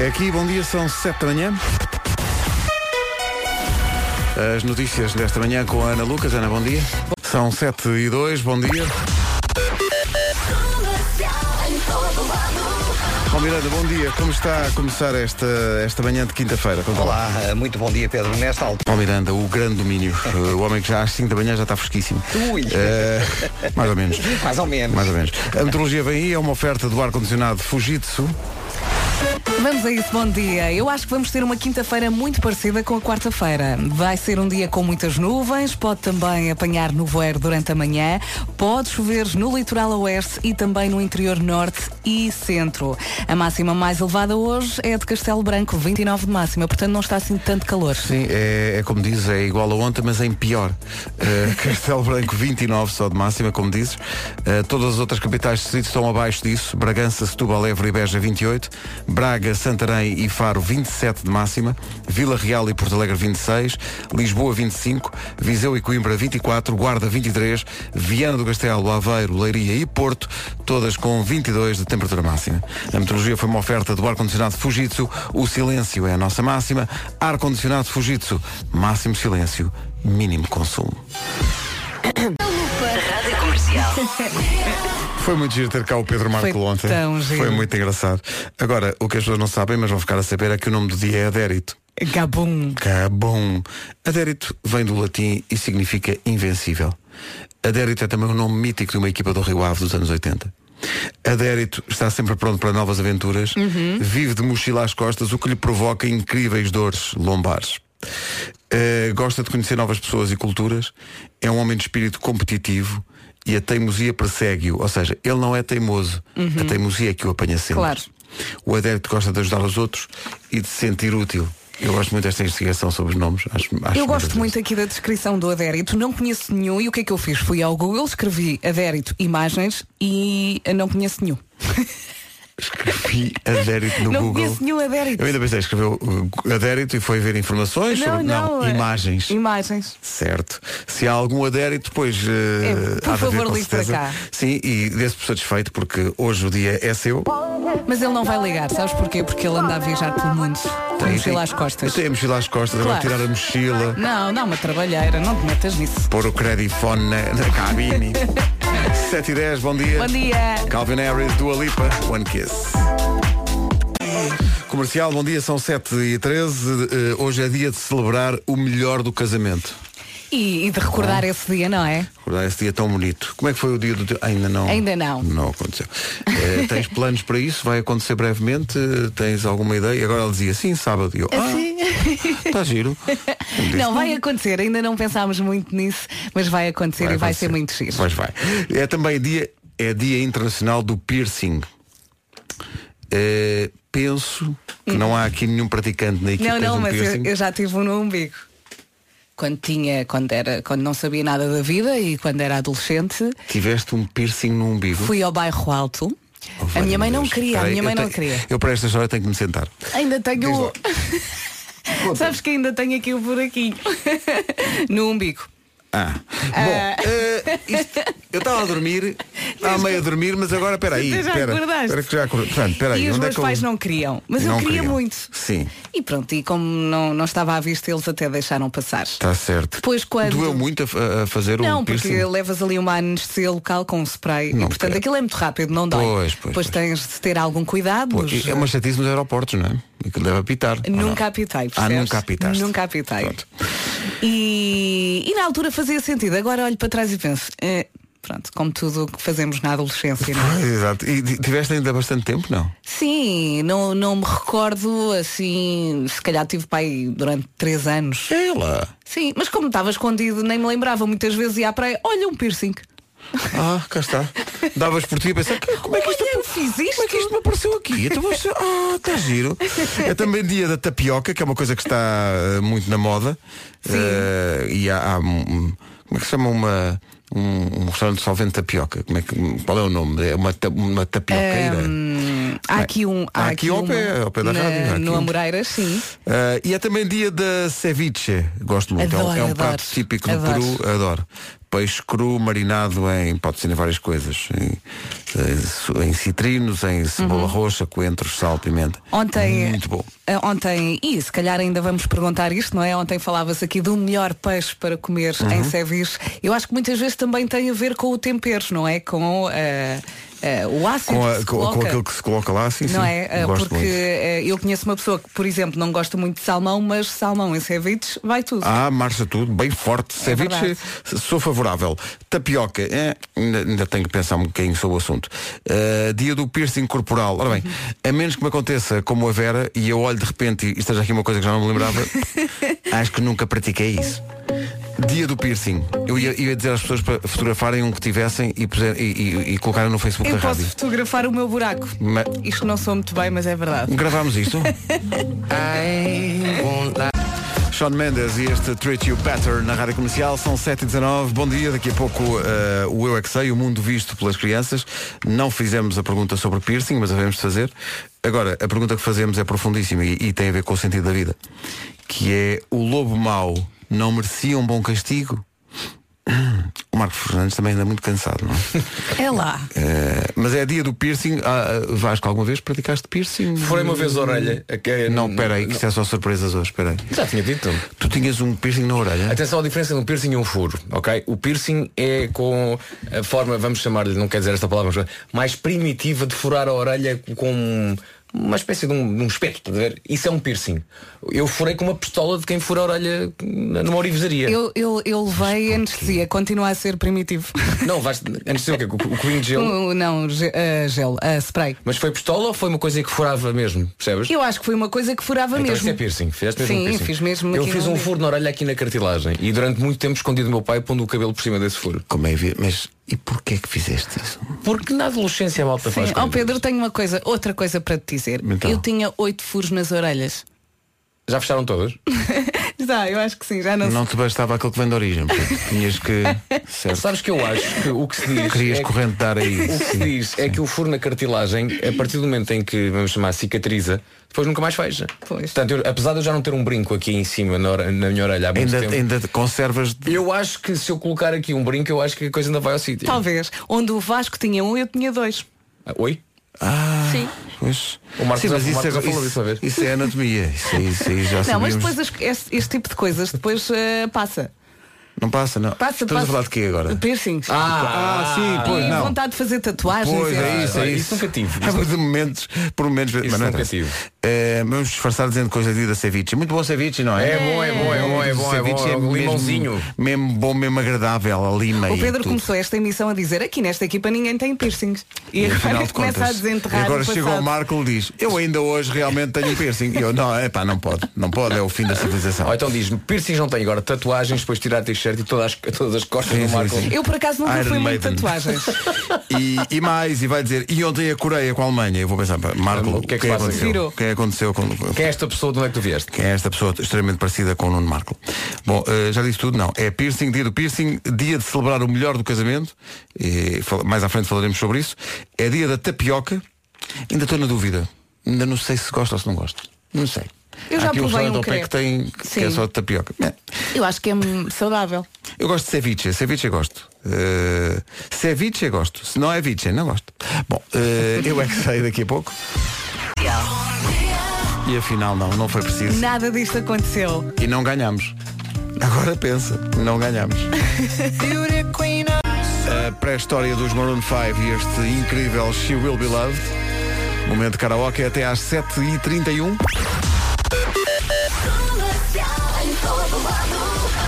É aqui, bom dia, são 7 da manhã. As notícias desta manhã com a Ana Lucas. Ana, bom dia. São 7 e 2, bom dia. Bom, Miranda, bom dia. Como está a começar esta, esta manhã de quinta-feira? Olá, muito bom dia Pedro. Nesta altura. Paulo Miranda, o grande domínio. O homem que já às 5 da manhã já está fresquíssimo. Ui. Uh, mais ou menos. Mais ou menos. Mais ou menos. A meteorologia vem aí, é uma oferta do ar-condicionado Fujitsu. Vamos a isso, bom dia. Eu acho que vamos ter uma quinta-feira muito parecida com a quarta-feira. Vai ser um dia com muitas nuvens, pode também apanhar nevoeiro durante a manhã, pode chover no litoral oeste e também no interior norte e centro. A máxima mais elevada hoje é a de Castelo Branco, 29 de máxima, portanto não está assim tanto calor. Sim, é, é como diz, é igual a ontem, mas em pior. Uh, Castelo Branco 29 só de máxima, como dizes. Uh, todas as outras capitais de distrito estão abaixo disso. Bragança, Setúbal, Évora e Beja 28. Braga, Santarém e Faro 27 de máxima, Vila Real e Porto Alegre 26, Lisboa 25, Viseu e Coimbra 24, Guarda 23, Viana do Castelo, Aveiro, Leiria e Porto, todas com 22 de temperatura máxima. A meteorologia foi uma oferta do ar-condicionado Fujitsu, o silêncio é a nossa máxima, ar-condicionado Fujitsu, máximo silêncio, mínimo consumo. Rádio Comercial. Foi muito giro ter cá o Pedro Marco Foi ontem. tão giro. Foi muito engraçado. Agora, o que as pessoas não sabem, mas vão ficar a saber, é que o nome do dia é Adérito. Gabum. Cabum. Adérito vem do latim e significa invencível. Adérito é também um nome mítico de uma equipa do Rio Ave dos anos 80. Adérito está sempre pronto para novas aventuras, vive de mochila às costas, o que lhe provoca incríveis dores lombares. Uh, gosta de conhecer novas pessoas e culturas, é um homem de espírito competitivo e a teimosia persegue-o. Ou seja, ele não é teimoso, a teimosia é que o apanha sempre. Claro. O adérito gosta de ajudar os outros e de se sentir útil. Eu gosto muito desta investigação sobre os nomes. Acho, acho Eu gosto muito aqui da descrição do adérito, não conheço nenhum e o que é que eu fiz? Fui ao Google, escrevi adérito imagens e não conheço nenhum. Escrevi adérito no não Google. conheço nenhum adérito. Eu ainda pensei, escreveu uh, adérito e foi ver informações Não, sobre não, é- imagens. Imagens. Certo. Se há algum adérito, depois uh, É, por favor, ligue para cá. Sim, e desse por satisfeito porque hoje o dia é seu. Mas ele não vai ligar, sabes porquê? Porque ele anda a viajar pelo mundo. Com a Tem- mochila tem- às costas. Tenho a mochila às costas, agora Claro. tirar a mochila, Não, não, uma trabalheira, não te metas nisso. pôr o credifone na, na cabine. 7 e 10, bom dia. Bom dia. Calvin Harris, Dua Lipa, One Kiss. Comercial, bom dia, são 7 e 13 Eh, Hoje é dia de celebrar o melhor do casamento E, e de recordar esse dia, não é? Recordar esse dia tão bonito Como é que foi o dia do teu... Ainda não Ainda não. Não aconteceu Eh, Tens planos para isso? Vai acontecer brevemente? Tens alguma ideia? Agora ele dizia, sim, sábado E eu, ah, está giro disse, Não, vai acontecer, ainda não pensámos muito nisso, mas vai acontecer e vai ser muito giro. Pois vai. É também dia, é dia internacional do piercing. Eh, penso que não há aqui nenhum praticante na equipe Não, não, um mas eu, eu já tive um no umbigo. Quando tinha, quando era, quando não sabia nada da vida e quando era adolescente, Tiveste um piercing no umbigo. fui ao bairro alto. Oh, a minha mãe não Deus. queria, a Espera aí, minha mãe eu não tenho- queria. Eu para esta história tenho que me sentar. Ainda tenho. Sabes que ainda tenho aqui o buraquinho no umbigo. Ah. Bom, eh, isto- eu estava a dormir, estava meio a dormir, mas agora espera aí. Já espera, acordaste? que já acordei. Portanto, espera aí, e os onde meus é que eu- pais não queriam, mas eu Não queria queriam. muito. Sim. E pronto, e como não, não estava à vista, eles até deixaram passar. Está certo. Depois quando- Doeu muito a, a fazer Não, o porque piercing? levas ali uma anestesia local com um spray Não e portanto quero. aquilo é muito rápido, não dói. Pois, pois, Depois pois. tens de ter algum cuidado. Nos- é uma chatice nos aeroportos, não é? Aquilo deve apitar. Nunca apitei, Ah, percebes? nunca apitaste. Nunca apitei. E, e na altura fazia sentido. Agora olho para trás e penso, eh, pronto, como tudo o que fazemos na adolescência. não é? Exato. E ti- tiveste ainda bastante tempo, não? Sim, não, não me recordo assim, se calhar tive pai durante três anos. Ela. Sim, mas como estava escondido, nem me lembrava. Muitas vezes ia à praia, olha um piercing. Ah, cá está. Davas por ti a pensar, "Que- como é que isto, Olha, eu fiz isto. como é que isto me apareceu aqui? Então, você, ah, está giro. É também dia da tapioca, que é uma coisa que está eh, muito na moda. Eh, e há, há um- como é que se chama uma um, um restaurante de solvente de tapioca? Como é que, qual é o nome? É uma, ta- uma tapioqueira. Hum, há aqui um. Há aqui ao uma- pé- ao pé da na- rádio, há aqui No um. Amoreiras, sim. Uh, e é também dia da ceviche, gosto muito, é um- Adoro, é um, adoro. prato típico do Adoro. Peru, adoro. Peixe cru marinado em, pode ser em várias coisas, em, em, em citrinos, em cebola roxa, coentros, sal, pimenta. Ontem, Muito bom. eh, ontem, e se calhar ainda vamos perguntar isto, não é? Ontem falava-se aqui do melhor peixe para comer Uhum. em ceviche. Eu acho que muitas vezes também tem a ver com o tempero, não é? Com eh, eh, o ácido Com, a- com- com coloca. aquilo que se coloca lá, sim, Não sim. é? Eh, Gosto Porque muito. eh, eu conheço uma pessoa que, por exemplo, não gosta muito de salmão, mas salmão em ceviches vai tudo. Ah, marcha tudo, bem forte. Ceviche, verdade. sou favorável. Tapioca, é, ainda, tenho que pensar um bocadinho sobre o assunto. Uh, dia do piercing corporal. Ora bem, a menos que me aconteça como a Vera e eu olho de repente e esteja aqui uma coisa que já não me lembrava, acho que nunca pratiquei isso. Dia do piercing. Eu ia, ia dizer às pessoas para fotografarem um que tivessem e, puser, e, e, e colocarem no Facebook Eu da posso rádio. fotografar o meu buraco. Ma- Isto não sou muito bem, mas é verdade. Gravámos isto? Sean Mendes e este Treat You Better na Rádio Comercial são 7h19. Bom dia, daqui a pouco eh, o Eu é que Sei, o mundo visto pelas crianças. Não fizemos a pergunta sobre piercing, mas havemos de fazer. Agora, a pergunta que fazemos é profundíssima e, e tem a ver com o sentido da vida. Que é, o lobo mau não merecia um bom castigo? O Marco Fernandes também anda muito cansado, não é? É lá. Eh, mas é dia do piercing. Ah, ah, Vasco, alguma vez praticaste piercing? Furei uma vez a orelha. a que- Não, peraí, que isto é só surpresas hoje, peraí. Já tinha dito. Tu tinhas um piercing na orelha? Atenção à diferença de um piercing e um furo, ok? O piercing é com a forma, vamos chamar-lhe, não quer dizer esta palavra, mas mais primitiva de furar a orelha com uma espécie de um, de um espeto, estás a ver? Isso é um piercing. Eu furei com uma pistola de quem fura a orelha numa orivesaria. Eu, eu, eu levei anestesia, continua a ser primitivo. Não, vais, dizer o quê? O, o cubinho de gelo. Uh, não, ge- uh, gel, uh, spray. Mas foi pistola ou foi uma coisa que furava mesmo? Percebes? Eu acho que foi uma coisa que furava Então mesmo. isso é piercing. Fizeste mesmo Sim, um piercing. fiz mesmo Eu fiz um furo na orelha aqui na cartilagem e durante muito tempo escondi do meu pai pondo o cabelo por cima desse furo. Como é mas e porquê que fizeste isso? Porque na adolescência a malta Sim. faz Ó coisas. Pedro, tenho uma coisa, outra coisa para te dizer. Então. Eu tinha oito furos nas orelhas. Já fecharam todas? Já, eu acho que sim, já não, Não te bastava aquilo que vem de origem, tinhas que. Certo. Sabes que eu acho que o que se diz Querias é que- correntar aí. o que se diz é que o furo na cartilagem, a partir do momento em que, vamos chamar, cicatriza, depois nunca mais fecha. Pois. Portanto, eu- apesar de eu já não ter um brinco aqui em cima na, ore- na minha orelha há muito Ainda, tempo, ainda conservas. de- eu acho que se eu colocar aqui um brinco, eu acho que a coisa ainda vai ao sítio. Talvez. Onde o Vasco tinha um, eu tinha dois. Ah, Oi? Ah, Sim. pois. O Marcos Sim, já- mas isso, Marcos é, falou isso, vez. isso é anatomia. Isso, isso aí já Não, sabíamos. mas depois este, este tipo de coisas depois uh, passa. Não passa, não. Passa, Estamos passa. a falar de quê agora? Piercings. Ah, sim, pois e não. vontade de fazer tatuagens. Pois é essas isso, é Ah, isso. isso nunca tive. Há Isso- de momentos, por momentos. mas não nunca tive. Eh, vamos disfarçar dizendo coisa de da ceviche. Muito bom ceviche, não é? É bom, é bom, é bom, é bom, é bom. É mesmo- limãozinho. Mesmo bom, mesmo agradável, a lima O e Pedro tudo. começou esta emissão a dizer aqui nesta equipa ninguém tem piercings. E, E agora de começa a desenterrar e agora chega passado. o Marco e diz Eu ainda hoje realmente tenho piercing E eu, não, é pá, não pode, não pode, é o fim da civilização Ou então diz-me, piercings não tem agora tatuagens, depois tirar a t-shirt e todas as, todas as costas Sim, do sim, Marco. sim. Eu por acaso nunca Iron fui muito tatuagens. e, e mais, e vai dizer E ontem a Coreia com a Alemanha Eu vou pensar, Marco, O que é que se passa? aconteceu? Virou. O que é que aconteceu com... Quem é esta pessoa de onde é que tu vieste? Quem é esta pessoa extremamente parecida com o Nuno Marco? Bom, eh, já disse tudo, não. É piercing, dia do piercing, dia de celebrar o melhor do casamento. E, mais à frente falaremos sobre isso. É dia da tapioca. Ainda estou na dúvida. Ainda não sei se gosto ou se não gosto. Não sei. Eu já aqui um provei um pé que tem que é só de tapioca. É. Eu acho que é saudável. Eu gosto de ceviche, ceviche eu gosto. Uh, ceviche eu gosto. Se não é viche, não gosto. Bom, eh, eu é que sei daqui a pouco. E afinal não, não foi preciso. Nada disto aconteceu. E não ganhamos. Agora pensa, não ganhamos. A pré-história dos Maroon 5 e este incrível She Will Be Loved. Momento de karaoke até às 7h31.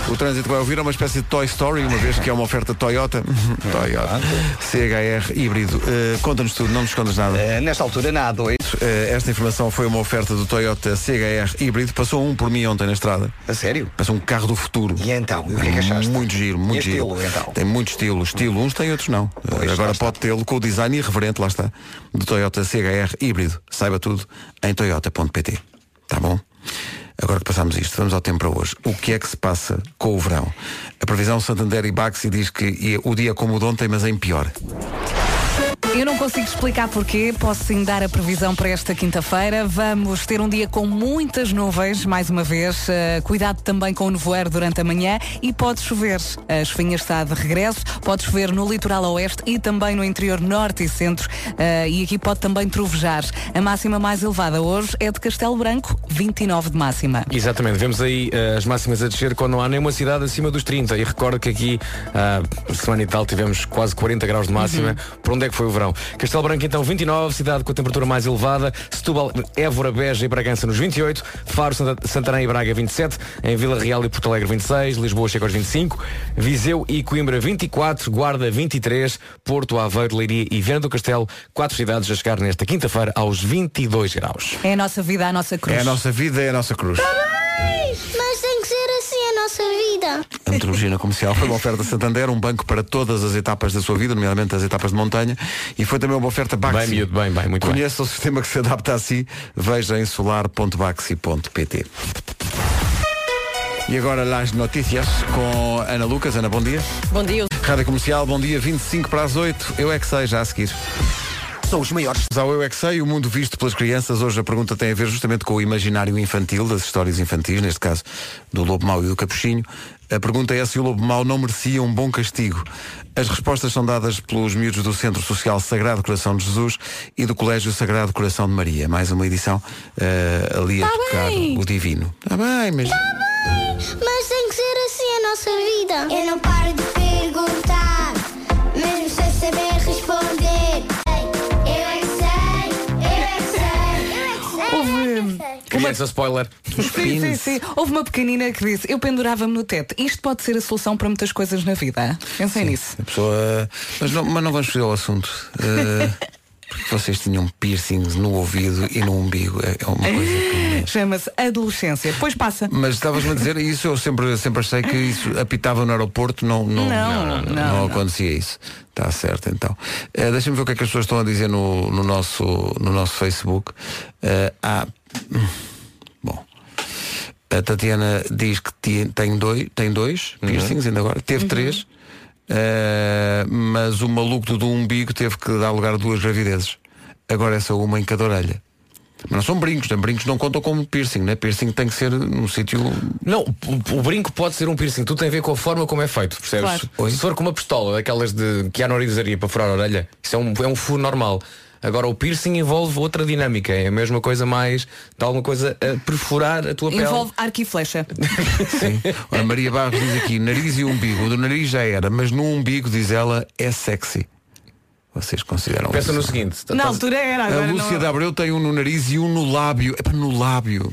O trânsito vai ouvir é uma espécie de Toy Story, uma vez que é uma oferta Toyota. Toyota. CHR híbrido. Uh, Conta-nos tudo, não nos escondas nada. Eh, nesta altura, na A2, Uh, esta informação foi uma oferta do Toyota CHR híbrido. Passou um por mim ontem na estrada. a sério? Passou um carro do futuro. E então, e o que é que achaste? Muito giro, muito E giro. estilo, então? Tem muito estilo. Estilo uns tem, outros não. Pois, Agora pode tê-lo com o design irreverente, lá está, do Toyota CHR híbrido. Saiba tudo em toyota.pt. Tá bom? Agora que passamos isto, vamos ao tempo para hoje. O que é que se passa com o verão? A previsão Santander e Baxi diz que é o dia como o de ontem, mas em pior. Eu não consigo explicar porquê, posso sim dar a previsão para esta quinta-feira. Vamos ter um dia com muitas nuvens, mais uma vez. Uh, cuidado também com o nevoeiro durante a manhã e pode chover. A chuvinha está de regresso, pode chover no litoral oeste e também no interior norte e centro. Uh, e aqui pode também trovejar. A máxima mais elevada hoje é de Castelo Branco, 29 de máxima. Exatamente, vemos aí uh, as máximas a descer quando não há nenhuma cidade acima dos 30. E recordo que aqui, uh, semana e tal, tivemos quase 40 graus de máxima. Uhum. Por onde é que foi o verão? Castelo Branco então 29, cidade com a temperatura mais elevada. Setúbal, Évora, Beja e Bragança nos 28. Faro, Santa, Santarém e Braga 27. Em Vila Real e Porto Alegre 26. Lisboa chega aos 25. Viseu e Coimbra 24. Guarda 23. Porto, Aveiro, Leiria e Viana do Castelo. Quatro cidades a chegar nesta quinta-feira aos 22 graus. É a nossa vida, a nossa cruz. É a nossa vida, é a nossa cruz. Mas nossa vida. A metrologia comercial foi uma oferta Santander, um banco para todas as etapas da sua vida, nomeadamente as etapas de montanha, e foi também uma oferta Baxi. Bem, miúdo, bem, bem, muito Conheça bem. o sistema que se adapta a si, veja em solar.baxi.pt. E agora as notícias com Ana Lucas. Ana, bom dia. Bom dia. Rádio Comercial, bom dia, 25 para as 8. Eu é que sei, já a seguir são os maiores. Ao Eu é que sei, o mundo visto pelas crianças, hoje a pergunta tem a ver justamente com o imaginário infantil, das histórias infantis, neste caso do Lobo Mau e do Capuchinho. A pergunta é se o Lobo Mau não merecia um bom castigo. As respostas são dadas pelos miúdos do Centro Social Sagrado Coração de Jesus e do Colégio Sagrado Coração de Maria. Mais uma edição uh, ali a tá tocar bem. o divino. Está bem, mas... Está bem, mas tem que ser assim a nossa vida. Eu não paro de perguntar, mesmo sem saber Criança spoiler. Sim, sim, sim. Houve uma pequenina que disse, eu pendurava-me no teto. Isto pode ser a solução para muitas coisas na vida. Pensei sim, nisso. A pessoa. Mas não, mas não vamos fugir ao assunto. Uh... vocês tinham piercings no ouvido e no umbigo. É, é uma coisa que. Chama-se adolescência. Depois passa. Mas estavas-me a dizer isso, eu sempre, sempre achei que isso apitava no aeroporto, não, não, não, não, acontecia isso. Está certo então. Uh, Deixa-me ver o que é que as pessoas estão a dizer no, no, nosso, no nosso Facebook. Uh, há. A Tatiana diz que tem dois, tem dois uhum. piercings ainda agora, teve uhum. três, uh, mas o maluco do umbigo teve que dar lugar a duas gravidezes. Agora é só uma em cada orelha. Mas não são brincos, né? brincos não contam como piercing, né? Piercing tem que ser num sítio. Não, o, o, brinco pode ser um piercing, tudo tem a ver com a forma como é feito, percebes? Claro. Se for com uma pistola, daquelas de que há na usaria para furar a orelha, isso é um, é um furo normal. Agora o piercing envolve outra dinâmica, é a mesma coisa mais de alguma coisa a perfurar a tua pele. Envolve arco e flecha. Sim. A Maria Barros diz aqui, nariz e umbigo. O do nariz já era, mas no umbigo, diz ela, é sexy. Vocês consideram Pensa isso? no seguinte. Na altura era. Agora a Lúcia não... de Abreu tem um no nariz e um no lábio. É para no lábio.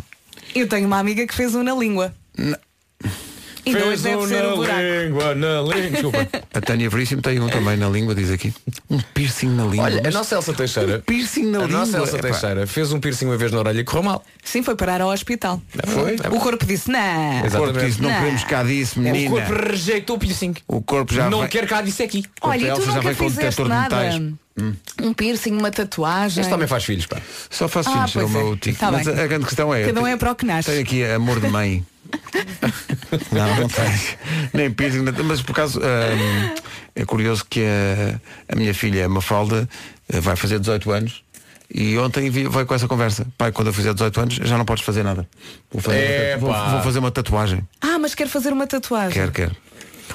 Eu tenho uma amiga que fez um na língua. Na... E Fez deve ser o buraco. língua, na língua. A Tânia Veríssimo tem um também na língua, diz aqui. Um piercing na língua. Olha, a nossa Elsa Teixeira. Um piercing na a língua. A nossa Elsa Teixeira fez um piercing uma vez na orelha e correu mal. Sim, foi parar ao hospital. Foi? O corpo disse, não. O corpo disse, não, não. queremos cá disso, menina. O corpo rejeitou o piercing. O corpo já Não vai... quer cá disso aqui. Olha, e tu já nunca fizeste nada. Hum. Um piercing, uma tatuagem. Este também faz filhos, pá. Só faz ah, filhos, é o meu é. tico. Tá Mas a grande questão é. Cada um é para o que nasce. Tem aqui amor de mãe. não, não tens. Nem piercing, mas por acaso hum, é curioso que a, a minha filha Mafalda eh, vai fazer 18 anos e ontem veio com essa conversa. Pai, quando eu fizer 18 anos já não podes fazer nada. Vou fazer, uma, vou, vou fazer uma tatuagem. Ah, mas quer fazer uma tatuagem. Quer, quer.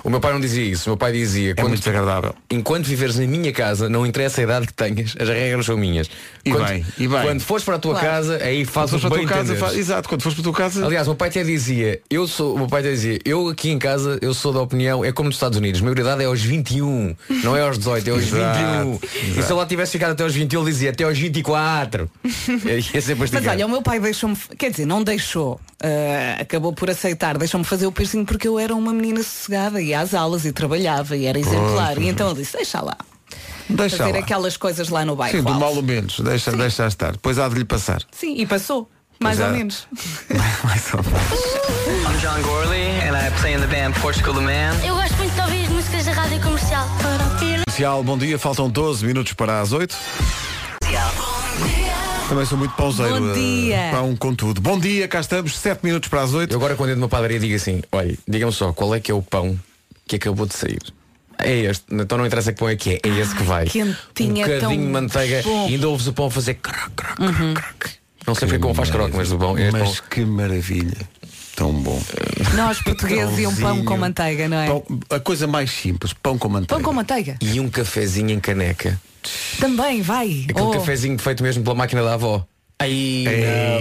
O meu pai não dizia isso. O meu pai dizia. É quando, muito desagradável. Enquanto viveres na minha casa, não interessa a idade que tenhas, as regras são minhas. E quando, bem, e bem. Quando fores para a tua claro. casa, aí fazes o bem casa, faz, Exato, quando fores para a tua casa. Aliás, o meu pai até dizia, eu sou, o meu pai até dizia, eu aqui em casa, eu sou da opinião, é como nos Estados Unidos, a maioridade é aos 21, não é aos 18, é aos exato, 21. Exato. E se eu lá tivesse ficado até aos 20, ele dizia até aos 24. Ia ser Mas olha, o meu pai deixou-me, quer dizer, não deixou, uh, acabou por aceitar, deixou-me fazer o piercing porque eu era uma menina sossegada, ia às aulas e trabalhava e era exemplar. e então ele disse, deixa lá. Deixa fazer lá. aquelas coisas lá no bairro. Sim, do mal ou menos, deixa, Sim. deixa estar. Depois há de lhe passar. Sim, e passou. Mais ou menos. Mais ou menos. I'm John Gorley and I play in the band Portugal the Man. Eu gosto muito de ouvir as músicas da rádio comercial. Comercial, bom dia, faltam 12 minutos para as 8. Também sou muito pauseiro. Bom dia. Pão com tudo. Bom dia, cá estamos, 7 minutos para as 8. Eu agora quando entro numa padaria digo assim, olha, digam só, qual é que é o pão que acabou de sair? É este, então não interessa que põe aqui, é, é esse que vai. Quentinho, um é bocadinho tão de manteiga bom. e ainda ouves o pão fazer crac, crac, crac, crac. Não sei porque como faz croque, mas o pão é Mas pão. que maravilha. Tão bom. Nós portugueses e um pão com manteiga, não é? Pão- a coisa mais simples, pão com manteiga. Pão com manteiga. E um cafezinho em caneca. Também, vai. Aquele Oh, cafezinho feito mesmo pela máquina da avó. Aí.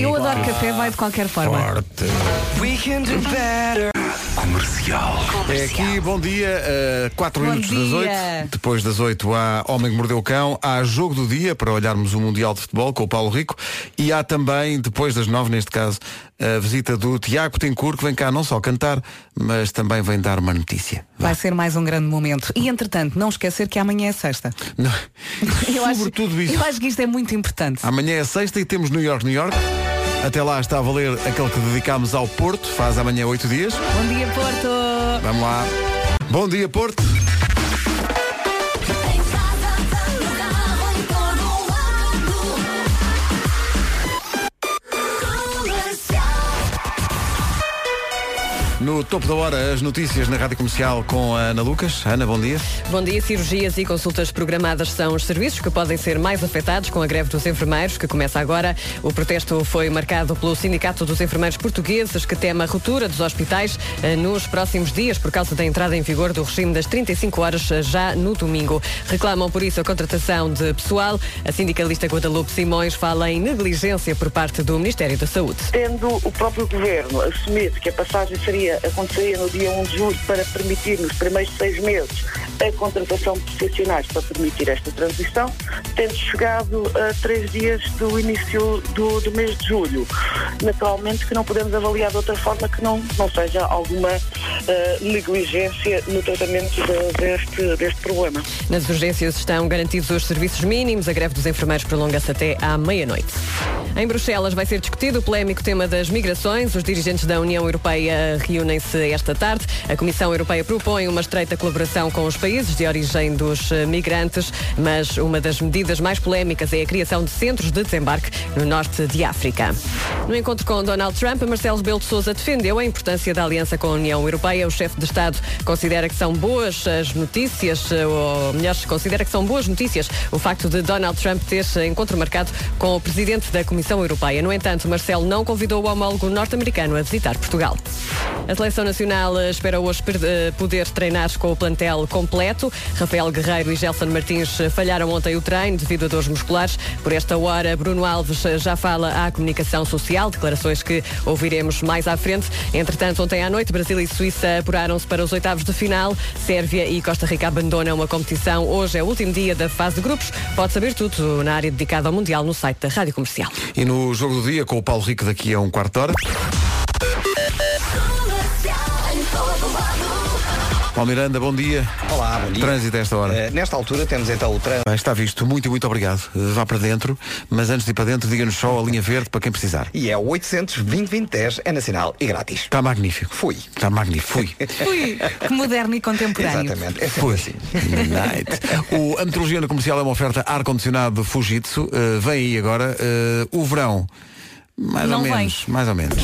eu adoro café, vai de qualquer forma. Forte. É aqui, bom dia, 4 Bom minutos das dia. 8. Depois das 8 há Homem que Mordeu o Cão, há Jogo do Dia para olharmos o Mundial de Futebol com o Paulo Rico e há também, depois das 9 neste caso, a visita do Tiago Tencourt que vem cá não só cantar, mas também vem dar uma notícia. Vai ser mais um grande momento. E entretanto, não esquecer que amanhã é sexta. Não. Eu acho, Sobretudo isso. eu acho que isto é muito importante. Amanhã é sexta e temos New York, New York. Até lá está a valer aquele que dedicámos ao Porto, faz amanhã 8 dias. Bom dia, Porto! Vamos lá. Bom dia, Porto. No topo da hora, as notícias na Rádio Comercial com a Ana Lucas. Ana, bom dia. Bom dia. Cirurgias e consultas programadas são os serviços que podem ser mais afetados com a greve dos enfermeiros, que começa agora. O protesto foi marcado pelo Sindicato dos Enfermeiros Portugueses, que teme a ruptura dos hospitais eh, nos próximos dias por causa da entrada em vigor do regime das 35 horas eh, já no domingo. Reclamam por isso a contratação de pessoal. A sindicalista Guadalupe Simões fala em negligência por parte do Ministério da Saúde. tendo o próprio governo assumido que a passagem seria, aconteceria no dia 1 de julho para permitir nos primeiros seis meses a contratação de profissionais para permitir esta transição, tendo chegado a três dias do início do, do mês de julho. Naturalmente que não podemos avaliar de outra forma que não, não seja alguma eh, negligência no tratamento de- deste, deste problema. Nas urgências estão garantidos os serviços mínimos. A greve dos enfermeiros prolonga-se até à meia-noite. Em Bruxelas vai ser discutido o polémico tema das migrações. Os dirigentes da União Europeia reúnem-se esta tarde. A Comissão Europeia propõe uma estreita colaboração com os países de origem dos eh, migrantes, mas uma das medidas mais polémicas é a criação de centros de desembarque no norte de África. No encontro com Donald Trump, Marcelo Rebelo de Sousa defendeu a importância da aliança com a União Europeia. O chefe de Estado considera que são boas as notícias, eh, ou melhor, considera que são boas notícias o facto de Donald Trump ter encontro marcado com o presidente da Comissão Europeia. No entanto, Marcelo não convidou o homólogo norte-americano a visitar Portugal. A seleção nacional eh, espera hoje eh, poder treinar com o plantel completo. Rafael Guerreiro e Gelson Martins eh, falharam ontem o treino devido a dores musculares. Por esta hora, Bruno Alves já fala à comunicação social, declarações que ouviremos mais à frente. Entretanto, ontem à noite, Brasil e Suíça apuraram-se para os oitavos de final. Sérvia e Costa Rica abandonam a competição. Hoje é o último dia da fase de grupos. Pode saber tudo na área dedicada ao Mundial no site da Rádio Comercial. E no Jogo do Dia com o Paulo Rico daqui a um quarto de hora. Paulo Miranda, bom dia. Olá, bom dia. Trânsito a esta hora. Eh, nesta altura temos então o trânsito. Está visto, muito e muito obrigado. Vá para dentro, mas antes de ir para dentro, diga-nos só a linha verde para quem precisar. E é o 800 2010 é nacional e grátis. Está magnífico. Fui. Está magnífico. Fui. Ui, que moderno e contemporâneo. Exatamente. É Fui. assim. Night. O, a metrologia no comercial é uma oferta ar-condicionado Fujitsu. Eh, vem aí agora. eh, o verão. Mais Não ou vem. menos. Mais ou menos.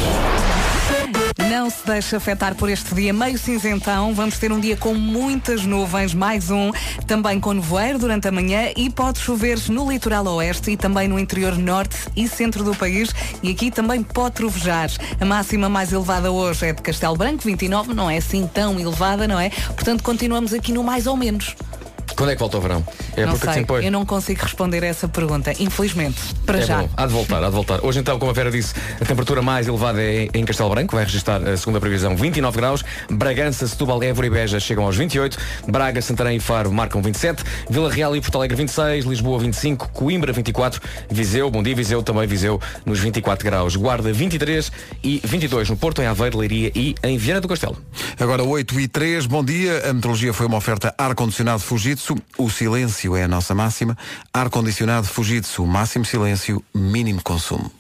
Não se deixe afetar por este dia meio cinzentão. Vamos ter um dia com muitas nuvens, mais um, também com nevoeiro durante a manhã e pode chover no litoral oeste e também no interior norte e centro do país. E aqui também pode trovejar. A máxima mais elevada hoje é de Castelo Branco, 29, não é assim tão elevada, não é? Portanto, continuamos aqui no mais ou menos. Quando é que volta o verão? É não porque sei, assim põe. eu não consigo responder a essa pergunta, infelizmente, para É já. bom, há de voltar, há de voltar. Hoje então, como a Vera disse, a temperatura mais elevada é em Castelo Branco, vai registrar a segunda previsão 29 graus, Bragança, Setúbal, Évora e Beja chegam aos 28, Braga, Santarém e Faro marcam 27, Vila Real e Porto Alegre 26, Lisboa 25, Coimbra 24, Viseu, bom dia Viseu, também Viseu nos 24 graus, Guarda 23 e 22 no Porto, em Aveiro, Leiria e em Viana do Castelo. Agora 8 e 3, bom dia. A metrologia foi uma oferta ar-condicionado Fujitsu. O silêncio é a nossa máxima. Ar-condicionado Fujitsu. Máximo silêncio, mínimo consumo.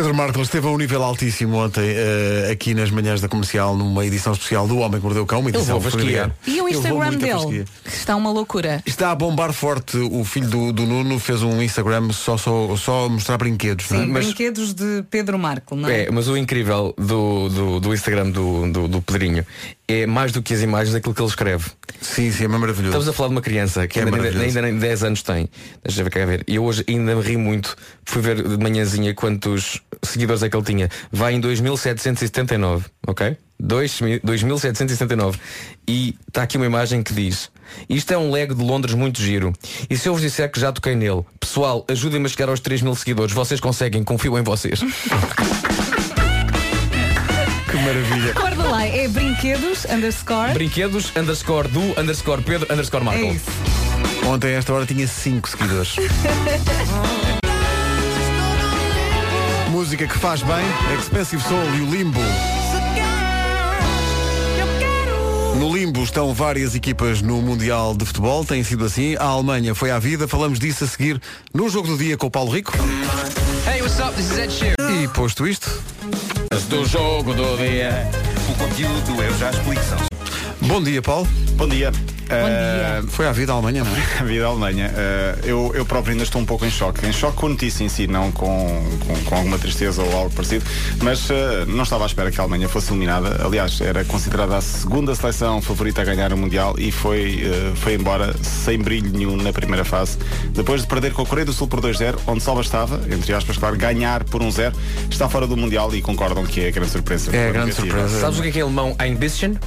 Pedro Marcos esteve a um nível altíssimo ontem eh, aqui nas manhãs da comercial numa edição especial do Homem que Mordeu o Cão, uma edição familiar. E o Instagram dele? Que está uma loucura. Está a bombar forte. O filho do, do Nuno fez um Instagram só, só, só a mostrar brinquedos. não é? Sim, Mas- brinquedos de Pedro Marco, não é? É, mas o incrível do, do, do Instagram do, do, do Pedrinho é mais do que as imagens daquilo que ele escreve. Sim, sim, é maravilhoso. Estamos a falar de uma criança que É ainda, ainda nem 10 anos tem. Deixa eu ver cá ver. E eu hoje ainda me ri muito. Fui ver de manhãzinha quantos seguidores é que ele tinha. Vai em 2779, ok? 2.000 2779. E está aqui uma imagem que diz Isto é um leg de Londres muito giro. E se eu vos disser que já toquei nele, pessoal, ajudem-me a chegar aos 3 mil seguidores. Vocês conseguem, confio em vocês. Que maravilha. Acorda lá, é brinquedos, underscore. Brinquedos, underscore do, underscore Pedro, underscore Marco. É. Ontem a esta hora tinha 5 seguidores. Música que faz bem, Expensive Soul e o Limbo. No Limbo estão várias equipas no Mundial de Futebol, tem sido assim. A Alemanha foi à vida, falamos disso a seguir no Jogo do Dia com o Paulo Rico. Hey, what's up? This is Ed Sheeran. E posto isto, Do jogo do dia. O conteúdo eu já explico. bom dia Paulo. Bom dia. Dia. Foi à vida a Alemanha, não é? A vida da Alemanha. Eh, eu, eu próprio ainda estou um pouco em choque. Em choque com a notícia em si, não com, com, com alguma tristeza ou algo parecido. Mas eh, não estava à espera que a Alemanha fosse eliminada. Aliás, era considerada a segunda seleção favorita a ganhar o Mundial e foi, eh, foi embora sem brilho nenhum na primeira fase. Depois de perder com a Coreia do Sul por 2-0, onde só bastava, entre aspas, claro, ganhar por 1-0, está fora do Mundial e concordam que é a grande surpresa. É a grande Negativa. surpresa. Sabes o que é que é alemão? Ein bisschen?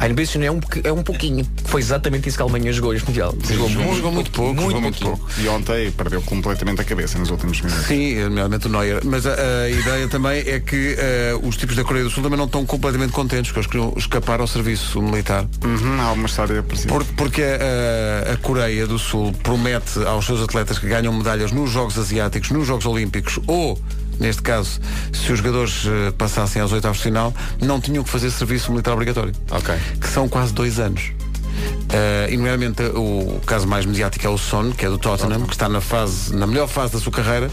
Ein bisschen é um, é um pouquinho. Foi exatamente isso que a Alemanha jogou este Mundial. Jogou muito, jogou muito pouco, Muito, jogou muito pouco. E ontem perdeu completamente a cabeça nos últimos minutos. Sim, nomeadamente o Neuer. Mas a, a ideia também é que eh, os tipos da Coreia do Sul também não estão completamente contentes, que eles queriam escapar ao serviço militar. Uhum, há uma história parecida. Por- porque a, a Coreia do Sul promete aos seus atletas que ganham medalhas nos Jogos Asiáticos, nos Jogos Olímpicos ou, neste caso, se os jogadores eh, passassem aos oitavos de final, não tinham que fazer serviço militar obrigatório. Ok. Que são quase dois anos. Eh, e nomeadamente o caso mais mediático é o Son, que é do Tottenham, que está na fase, na melhor fase da sua carreira,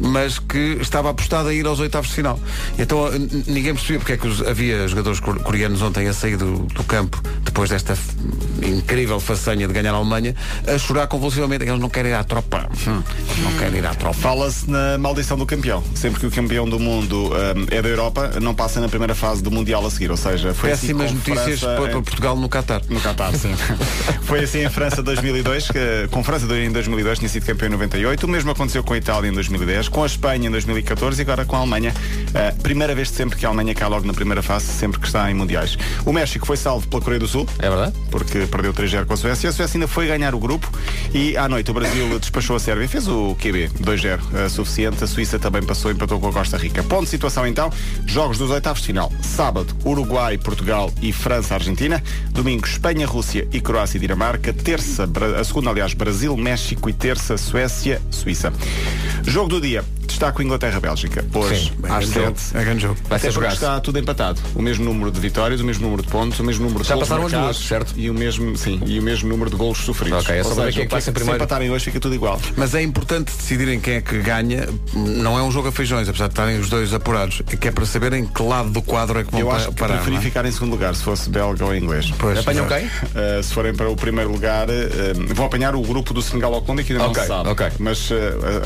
mas que estava apostado a ir aos oitavos de final. Então ninguém percebia porque é que os- havia jogadores cor- coreanos ontem a sair do, do campo depois desta incrível façanha de ganhar a Alemanha a chorar convulsivamente. Eles não querem ir à tropa. Hum, não querem ir à tropa. Fala-se na maldição do campeão. Sempre que o campeão do mundo hum, é da Europa, não passa na primeira fase do Mundial a seguir. Ou seja, foi Péssimas assim notícias França para, em- Portugal no Qatar. No Qatar, sim. Foi assim em França 2002, que, com França em 2002 tinha sido campeão em 98. O mesmo aconteceu com a Itália em 2010, com a Espanha em 2014 e agora com a Alemanha. Uh, primeira vez de sempre que a Alemanha cai logo na primeira fase, sempre que está em Mundiais. O México foi salvo pela Coreia do Sul. É verdade? Porque perdeu 3-0 com a Suécia. A Suécia ainda foi ganhar o grupo e à noite o Brasil despachou a Sérvia fez o QB 2-0 uh, suficiente. A Suíça também passou e empatou com a Costa Rica. Ponto de situação então. Jogos dos oitavos de final. Sábado, Uruguai, Portugal e França, Argentina. Domingo, Espanha, Rússia e Croácia e Dinamarca. Terça, a segunda, aliás, Brasil, México e terça, Suécia, Suíça. Jogo do dia. Destaco Inglaterra-Bélgica. Hoje, Sim, às grande jogo. 7. É grande jogo. Vai Até ser jogado. está tudo empatado. O mesmo número de vitórias, o mesmo número de pontos, o mesmo número de Já passaram as marcados duas, certo? E o mesmo, sim, e o mesmo número de golos sofridos. Ok, é só Ou ver seja, quem é que ser se primeiro. empatarem hoje fica tudo igual. Mas é importante decidirem quem é que ganha. Não é um jogo a feijões, apesar de estarem os dois apurados. É que é para saberem que lado do quadro é que vão Eu acho que parar. preferi não é? ficar em segundo lugar, se fosse belga ou inglês. Pois, Apanham quem? Uh, se forem para o primeiro lugar, uh, vão apanhar o grupo do Senegal ao Colômbia, que ainda Ok, não se sabe. ok. Mas uh,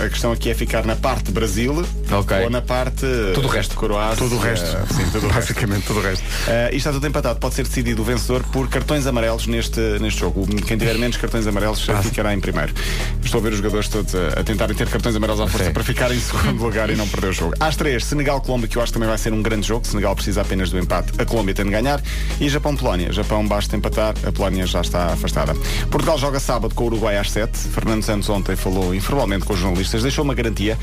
a, a questão aqui é ficar na parte Brasil Ok. ou na parte Tudo o resto. Croácia. Tudo o resto. sim, tudo o resto. Basicamente tudo o resto. Uh, e está tudo empatado. Pode ser decidido o vencedor por cartões amarelos neste, neste jogo. Quem tiver menos cartões amarelos Ah. ficará em primeiro. Estou a ver os jogadores todos a, a tentarem ter cartões amarelos à força Sim. para ficar em segundo lugar e não perder o jogo. Às três, Senegal-Colômbia, que eu acho que também vai ser um grande jogo. Senegal precisa apenas do empate. A Colômbia tem de ganhar. E Japão-Polónia. Japão basta empatar. A Polónia já está afastada. Portugal joga sábado com o Uruguai às sete. Fernando Santos ontem falou informalmente com os jornalistas. Deixou uma garantia.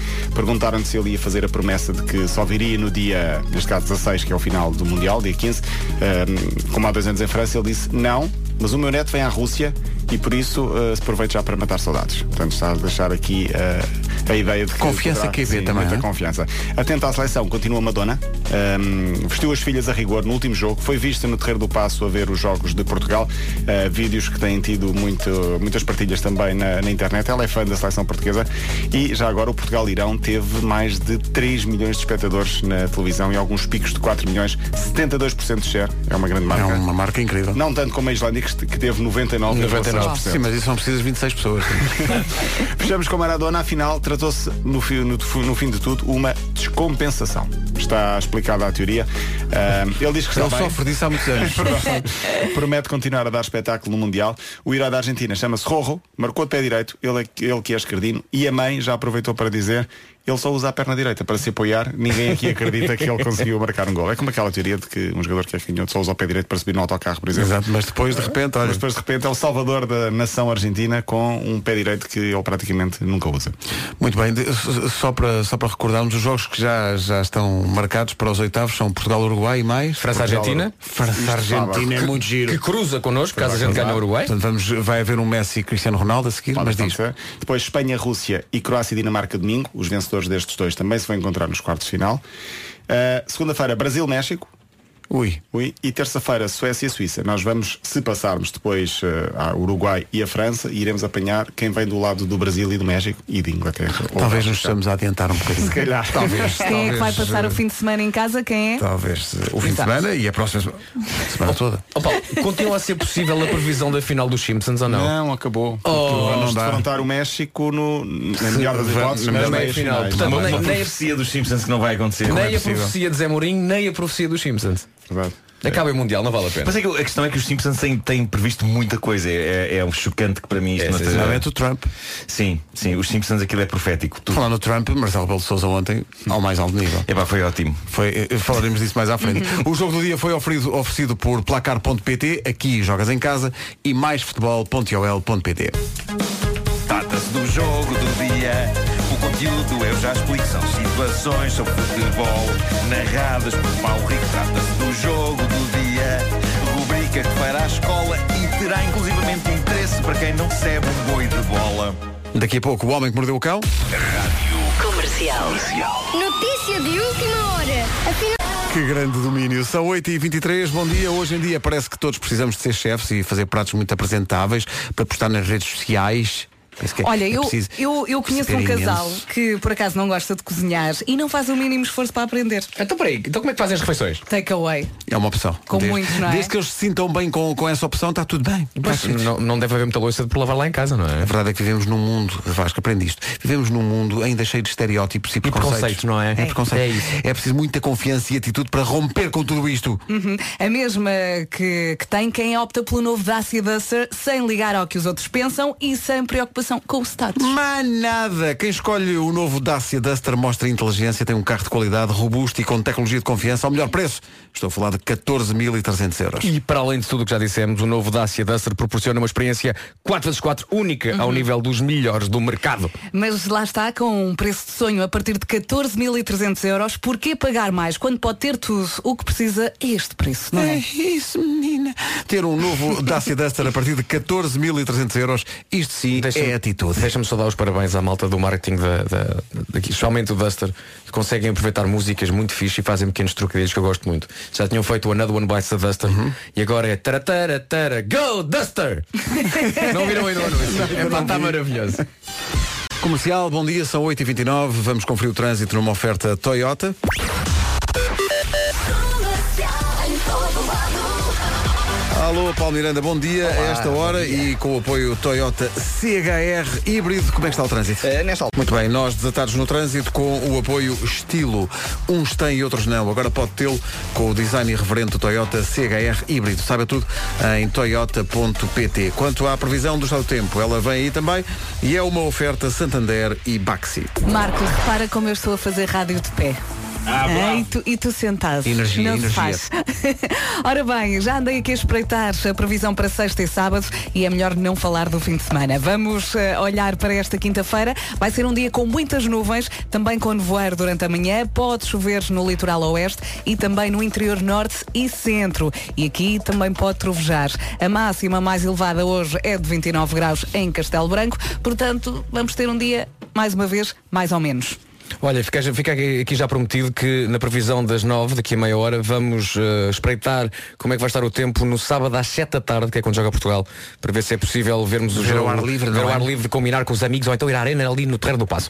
Perguntaram-lhe se ele ia fazer a promessa de que só viria no dia, neste caso 16, que é o final do Mundial, dia 15, um, como há dois anos em França, ele disse não, mas o meu neto vem à Rússia e por isso uh, se aproveita já para matar saudades. Portanto, está a deixar aqui uh, a ideia de que Confiança poderá- QB sim, também, muita é? confiança. Atento à seleção, continua Madonna. Ahm, vestiu as filhas a rigor no último jogo. Foi vista no Terreiro do Passo a ver os jogos de Portugal. Ah, vídeos que têm tido muito, muitas partilhas também na, na internet. Ela é fã da seleção portuguesa. E já agora o Portugal-Irão teve mais de 3 milhões de espectadores na televisão e alguns picos de 4 milhões. 72% de share. É uma grande marca. É uma marca incrível. Não tanto como a Islândia, que que teve 99, 99%. Sim, mas isso não precisas de 26 pessoas. Fechamos com Maradona, afinal, tratou-se, no, no- no fim de tudo, uma descompensação. Está explicada a teoria. Ah, ele diz que Ele sofre disso há muitos anos. Promete continuar a dar espetáculo no Mundial. O herói da Argentina chama-se Rojo, marcou de pé direito, ele, é- ele que é esquerdino, e a mãe já aproveitou para dizer ele só usa a perna direita para se apoiar, ninguém aqui acredita que ele conseguiu marcar um gol. É como aquela teoria de que um jogador que é canhoto só usa o pé direito para subir no autocarro, por exemplo. Exato, mas depois de repente, olha. Mas depois de repente é o salvador da nação argentina com um pé direito que ele praticamente nunca usa. Muito bem, só para, só para recordarmos, os jogos que já, já estão marcados para os oitavos são Portugal-Uruguai e mais. França-Argentina. França-Argentina é muito giro. Que cruza connosco, caso a gente ganhe o Uruguai. Portanto, vamos, vai haver um Messi e Cristiano Ronaldo a seguir, Pode mas diz. acontecer. Depois Espanha, Rússia e Croácia e Dinamarca domingo. Os vencedores destes dois também se vão encontrar nos quartos de final. Uh, Segunda-feira, Brasil-México. Ui. Ui. E terça-feira, Suécia e Suíça. Nós vamos, se passarmos depois uh, a Uruguai e a França, iremos apanhar quem vem do lado do Brasil e do México e de Inglaterra. Talvez nos estamos a adiantar um bocadinho. Se calhar. Talvez. Quem é que vai passar eh, o fim de semana em casa? Quem é? Talvez eh, o fim de Exato. semana e a próxima sema- semana toda. Ó Paulo, continua a ser possível a previsão da final dos Simpsons ou não? Não, acabou. Oh, Vamos defrontar o México no, na melhor das hipóteses, na melhor meias final. Portanto, nem- nem- profecia dos Simpsons que não vai acontecer. Nem é a profecia de Zé Mourinho, nem a profecia dos Simpsons. Verdade. Acaba em Mundial, não vale a pena. Mas é que a questão é que os Simpsons têm, têm previsto muita coisa. É, é, é um chocante que para mim isto É, não esteja- Finalmente o Trump. Sim, sim, os Simpsons aquilo é profético. Tudo. Falando no Trump, Marcelo Belo Souza ontem, ao mais alto nível. Epá, foi ótimo. Foi, eh, falaremos disso mais à frente. O jogo do dia foi oferido, oferecido por placar.pt, aqui jogas em casa, e mais futebol.ol.pt. Trata-se do jogo do dia. O conteúdo eu já explico. São situações sobre futebol narradas por Paulo Rico. Trata-se do jogo do dia. Rubrica que fará a escola e terá inclusivamente interesse para quem não recebe um boi de bola. Daqui a pouco, o homem que mordeu o cão. Comercial. Notícia de última hora. Afinal... Que grande domínio. São 8h23, bom dia. Hoje em dia parece que todos precisamos de ser chefes e fazer pratos muito apresentáveis para postar nas redes sociais. É- Olha, é eu, eu, eu conheço um casal imenso. que por acaso não gosta de cozinhar e não faz o mínimo esforço para aprender. Então peraí, então como é que fazem as refeições? Take away. É uma opção. Com desde, muitos, não é? Desde que eles se sintam bem com, com essa opção, está tudo bem. Fixe. não, não deve haver muita louça por lavar lá em casa, não é? A verdade é que vivemos num mundo, Vasco, aprende isto. Vivemos num mundo ainda cheio de estereótipos e, preconceitos. preconceitos, não é? É, preconceito. É isso. É preciso muita confiança e atitude para romper com tudo isto. Uhum. A mesma que, que tem quem opta pelo novo Dacia Duster sem ligar ao que os outros pensam e sem preocupação com o status. Mas nada! Quem escolhe o novo Dacia Duster mostra inteligência, tem um carro de qualidade, robusto e com tecnologia de confiança ao melhor preço. Estou a falar de 14.300 euros. E para além de tudo o que já dissemos, o novo Dacia Duster proporciona uma experiência 4x4 única ao nível dos melhores do mercado. Mas lá está, com um preço de sonho a partir de 14.300 euros, porquê pagar mais quando pode ter tudo o que precisa a este preço, não É é? isso, menina. Ter um novo Dacia Duster a partir de 14.300 euros, isto sim é atitude. Deixa-me só dar os parabéns à malta do marketing da, da, daqui, especialmente o Duster, que conseguem aproveitar músicas muito fixe e fazem pequenos trocadilhos que eu gosto muito. Já tinham feito o Another One Bites the Duster e agora é tara tara tara Go Duster! não viram ainda o anúncio? É pá, está maravilhoso. Comercial, bom dia, são 8h29, vamos conferir o trânsito numa oferta Toyota. Alô, Paulo Miranda, bom dia a esta hora e com o apoio Toyota CHR híbrido. Como é que está o trânsito? Eh, nesta altura. Muito bem, nós desatados no trânsito com o apoio estilo. Uns têm e outros não. Agora pode tê-lo com o design irreverente do Toyota CHR híbrido. Saiba tudo em toyota.pt. Quanto à previsão do estado do tempo, ela vem aí também e é uma oferta Santander e Baxi. Marco, repara como eu estou a fazer rádio de pé. Ah, Ah, e, tu, e tu sentado. Energia, Não se energia. faz. Ora bem, já andei aqui a espreitar a previsão para sexta e sábado e é melhor não falar do fim de semana. Vamos eh, olhar para esta quinta-feira. Vai ser um dia com muitas nuvens, também com nevoeiro durante a manhã. Pode chover no litoral oeste e também no interior norte e centro. E aqui também pode trovejar. A máxima mais elevada hoje é de 29 graus em Castelo Branco. Portanto, vamos ter um dia mais uma vez, mais ou menos. Olha, fica, fica aqui aqui já prometido que na previsão das nove, daqui a meia hora, vamos eh, espreitar como é que vai estar o tempo no sábado às sete da tarde, que é quando joga Portugal, para ver se é possível vermos o Ver jogo ao ar livre, ver não ao é? ar livre, combinar com os amigos ou então ir à arena ali no Terreiro do Passo.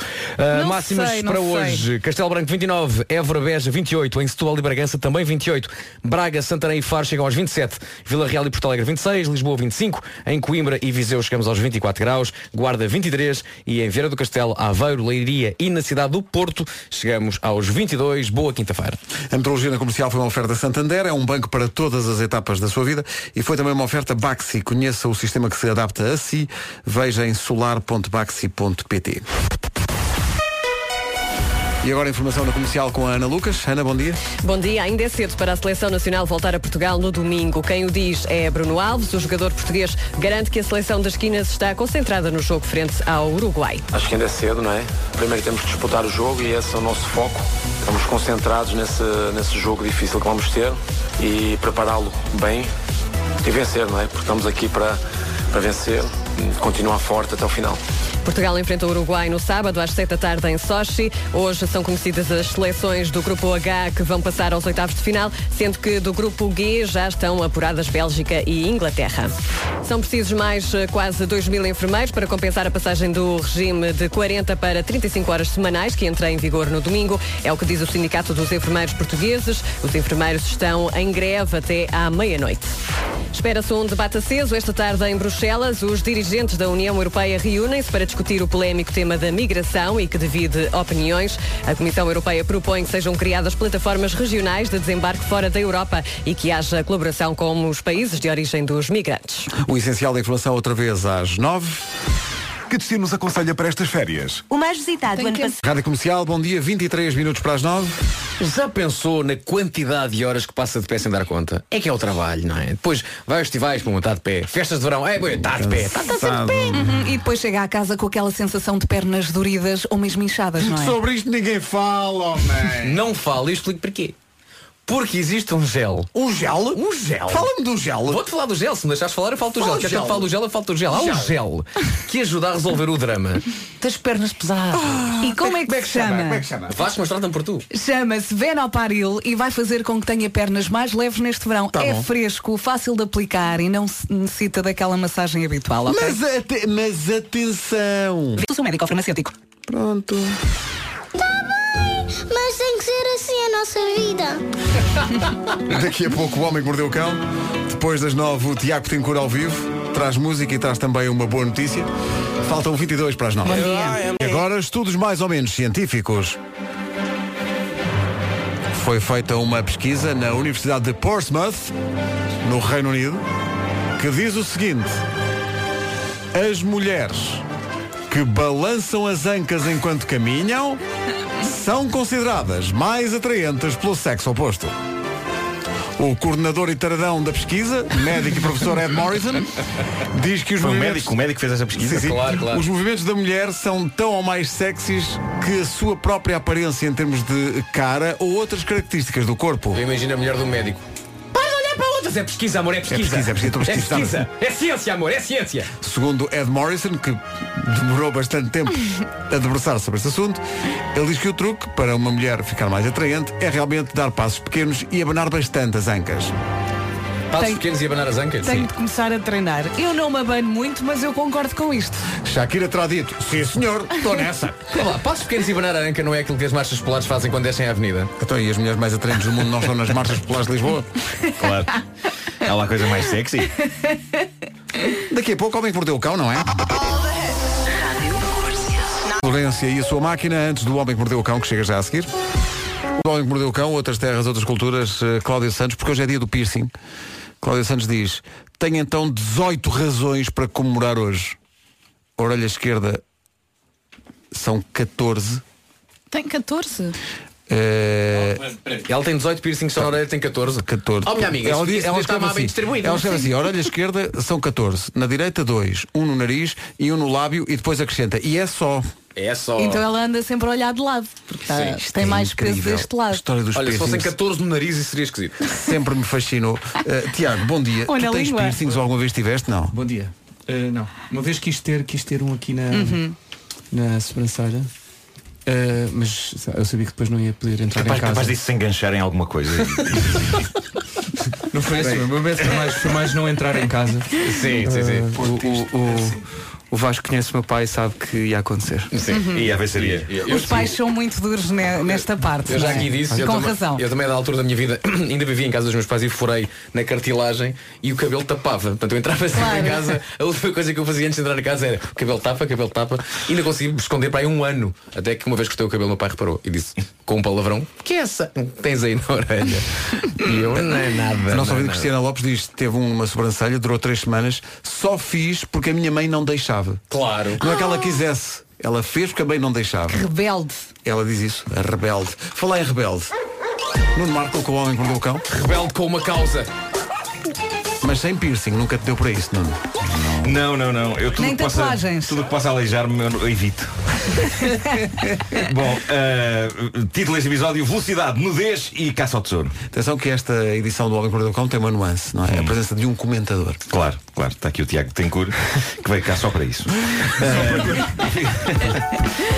Não máximas sei, não para sei. hoje. Castelo Branco 29, Évora Beja 28, em Setúbal e Bragança também 28, Braga, Santarém e Faro chegam aos 27, Vila Real e Porto Alegre 26, Lisboa 25, em Coimbra e Viseu chegamos aos 24 graus, Guarda 23 e em Vieira do Castelo, Aveiro, Leiria e na cidade do Porto chegamos aos 22. Boa quinta-feira. A metrologia na comercial foi uma oferta Santander, é um banco para todas as etapas da sua vida e foi também uma oferta Baxi. Conheça o sistema que se adapta a si. Veja em solar.baxi.pt. E agora a informação na comercial com a Ana Lucas. Ana, bom dia. Bom dia, ainda é cedo para a Seleção Nacional voltar a Portugal no domingo. Quem o diz é Bruno Alves, o jogador português garante que a seleção das esquinas está concentrada no jogo frente ao Uruguai. Acho que ainda é cedo, não é? Primeiro temos que disputar o jogo e esse é o nosso foco. Estamos concentrados nesse, nesse jogo difícil que vamos ter e prepará-lo bem e vencer, não é? Porque estamos aqui para, para vencer, continuar forte até o final. Portugal enfrenta o Uruguai no sábado às 7 da tarde em Sochi. Hoje são conhecidas as seleções do grupo H que vão passar aos oitavos de final, sendo que do grupo G já estão apuradas Bélgica e Inglaterra. São precisos mais eh, quase 2 mil enfermeiros para compensar a passagem do regime de 40 para 35 horas semanais que entra em vigor no domingo. É o que diz o Sindicato dos Enfermeiros Portugueses. Os enfermeiros estão em greve até à meia-noite. Espera-se um debate aceso esta tarde em Bruxelas. Os dirigentes da União Europeia reúnem-se para discutir o polémico tema da migração e que divide opiniões. A Comissão Europeia propõe que sejam criadas plataformas regionais de desembarque fora da Europa e que haja colaboração com os países de origem dos migrantes. O essencial da informação outra vez às nove. Que destino nos aconselha para estas férias? O mais visitado ano passado. Rádio Comercial, bom dia, 23 minutos para as nove. Já pensou na quantidade de horas que passa de pé sem dar conta? É que é o trabalho, não é? Depois vai aos festivais para estar de pé. Festas de verão, é, boi, está de pé. Está, está sempre de pé. Uhum, E depois chega à casa com aquela sensação de pernas doridas ou mesmo inchadas, não é? Sobre isto ninguém fala, homem. Não falo e explico porquê. Porque existe um gel. Um gel? Um gel. Fala-me do gel. Vou-te falar do gel, se me deixares falar eu falo do Fala gel. que eu gel. falo do gel, eu falo do gel. Há um gel que ajuda a resolver o drama das pernas pesadas. E como é que, se chama? chama? Vasco, mas trata-me por tu. Chama-se Venoparil e vai fazer com que tenha pernas mais leves neste verão. Tá é bom. fresco, fácil de aplicar e não se necessita daquela massagem habitual, ok? Mas, ate- mas atenção. Tu sou médico ou farmacêutico. Pronto. Mas que ser assim a nossa vida. Daqui a pouco o Homem que Mordeu o Cão. Depois das nove, o Tiago Tincur ao vivo. Traz música e traz também uma boa notícia. Faltam 22 para as nove. Bom dia. E agora, estudos mais ou menos científicos. Foi feita uma pesquisa na Universidade de Portsmouth, no Reino Unido, que diz o seguinte: as mulheres que balançam as ancas enquanto caminham são consideradas mais atraentes pelo sexo oposto. O coordenador e taradão da pesquisa, médico e professor Ed Morrison, diz que os Foi movimentos... médico, o médico fez essa pesquisa. Sim, sim. Claro, claro. Os movimentos da mulher são tão ou mais sexys que a sua própria aparência em termos de cara ou outras características do corpo. Eu imagino a mulher do médico. Para outras. É pesquisa, amor, é pesquisa. pesquisa, é pesquisa, estou a É pesquisa. É ciência, amor, é ciência. Segundo Ed Morrison, que demorou bastante tempo a debruçar sobre este assunto, ele diz que o truque para uma mulher ficar mais atraente é realmente dar passos pequenos e abanar bastante as ancas. Passos Tem- pequenos e abanar as ancas? Tenho de começar a treinar. Eu não me abano muito, mas eu concordo com isto. Shakira terá dito, sim senhor, estou nessa. Olha lá, passos pequenos e abanar a anca não é aquilo que as marchas populares fazem quando descem a avenida. Então, e as mulheres mais atraentes do mundo não estão nas marchas populares de Lisboa? Claro. É lá a coisa mais sexy. Daqui a pouco, homem que mordeu o cão, não é? Valência e a sua máquina, antes do Homem que Mordeu o Cão, que chega já a seguir. O Homem que Mordeu o Cão, outras terras, outras culturas, eh, Cláudio Santos, porque hoje é dia do piercing. Cláudio Santos diz, tenho então 18 razões para comemorar hoje. Orelha esquerda são 14. Tem 14. Eh, Ela tem 18 piercings só na orelha, tem 14. 14. Oh, minha amiga, ela, isso- ela está escreve mal bem assim, distribuído. ela escreve assim, a orelha esquerda são 14, na direita 2, um no nariz e um no lábio e depois acrescenta. E é só. É só. Então ela anda sempre a olhar de lado. Porque tá- Isto tem é mais peso deste lado. história dos Olha, se fossem piercings 14 no nariz, isso seria esquisito. sempre me fascinou. Eh, Tiago, bom dia. Olha tu tens língua. piercings ou alguma vez tiveste? Não. Bom dia. Uh, não. Uma vez quis ter, quis ter um aqui na. Uhum. na sobrancelha. Uh, mas eu sabia que depois não ia poder entrar Capaz, em casa. capaz disso se enganchar em alguma coisa. Não foi esse o meu momento, foi mais, foi mais não entrar em casa. Sim, sim, sim. Uh, o, o, o, o Vasco conhece o meu pai e sabe que ia acontecer. Sim, e a ver seria. Os pais são muito duros ne- nesta parte. Eu já é? aqui disse, eu Com também, razão. eu também da altura da minha vida ainda vivia em casa dos meus pais e furei na cartilagem e o cabelo tapava. Portanto, eu entrava sempre Claro. em casa, a última coisa que eu fazia antes de entrar em casa era o cabelo tapa, cabelo tapa, e ainda consegui me esconder para aí um ano. Até que uma vez que cortei o cabelo, meu pai reparou e disse, com um palavrão, que é essa? Tens aí na orelha. E eu, não é nada. A nossa não é ouvinte nada." Cristiana Lopes diz que teve uma sobrancelha, durou três semanas, só fiz porque a minha mãe não deixava. Claro. Não é que ela quisesse, ela fez porque a mãe não deixava. Rebelde. Ela diz isso, a rebelde. Falar em rebelde. Nuno Marco com o homem mordeu o cão. Rebelde com uma causa. Mas sem piercing, nunca te deu para isso, Nuno. Não, não, não. Eu tudo Nem que possa, tatuagens. tudo que possa aleijar-me eu evito. Bom, eh, título deste episódio: Velocidade, nudez e caça ao tesouro. Atenção que esta edição do Homem que Mordeu o Cão tem uma nuance, não é? A presença de um comentador. Claro, claro, está aqui o Tiago Tencourt, que veio cá só para isso.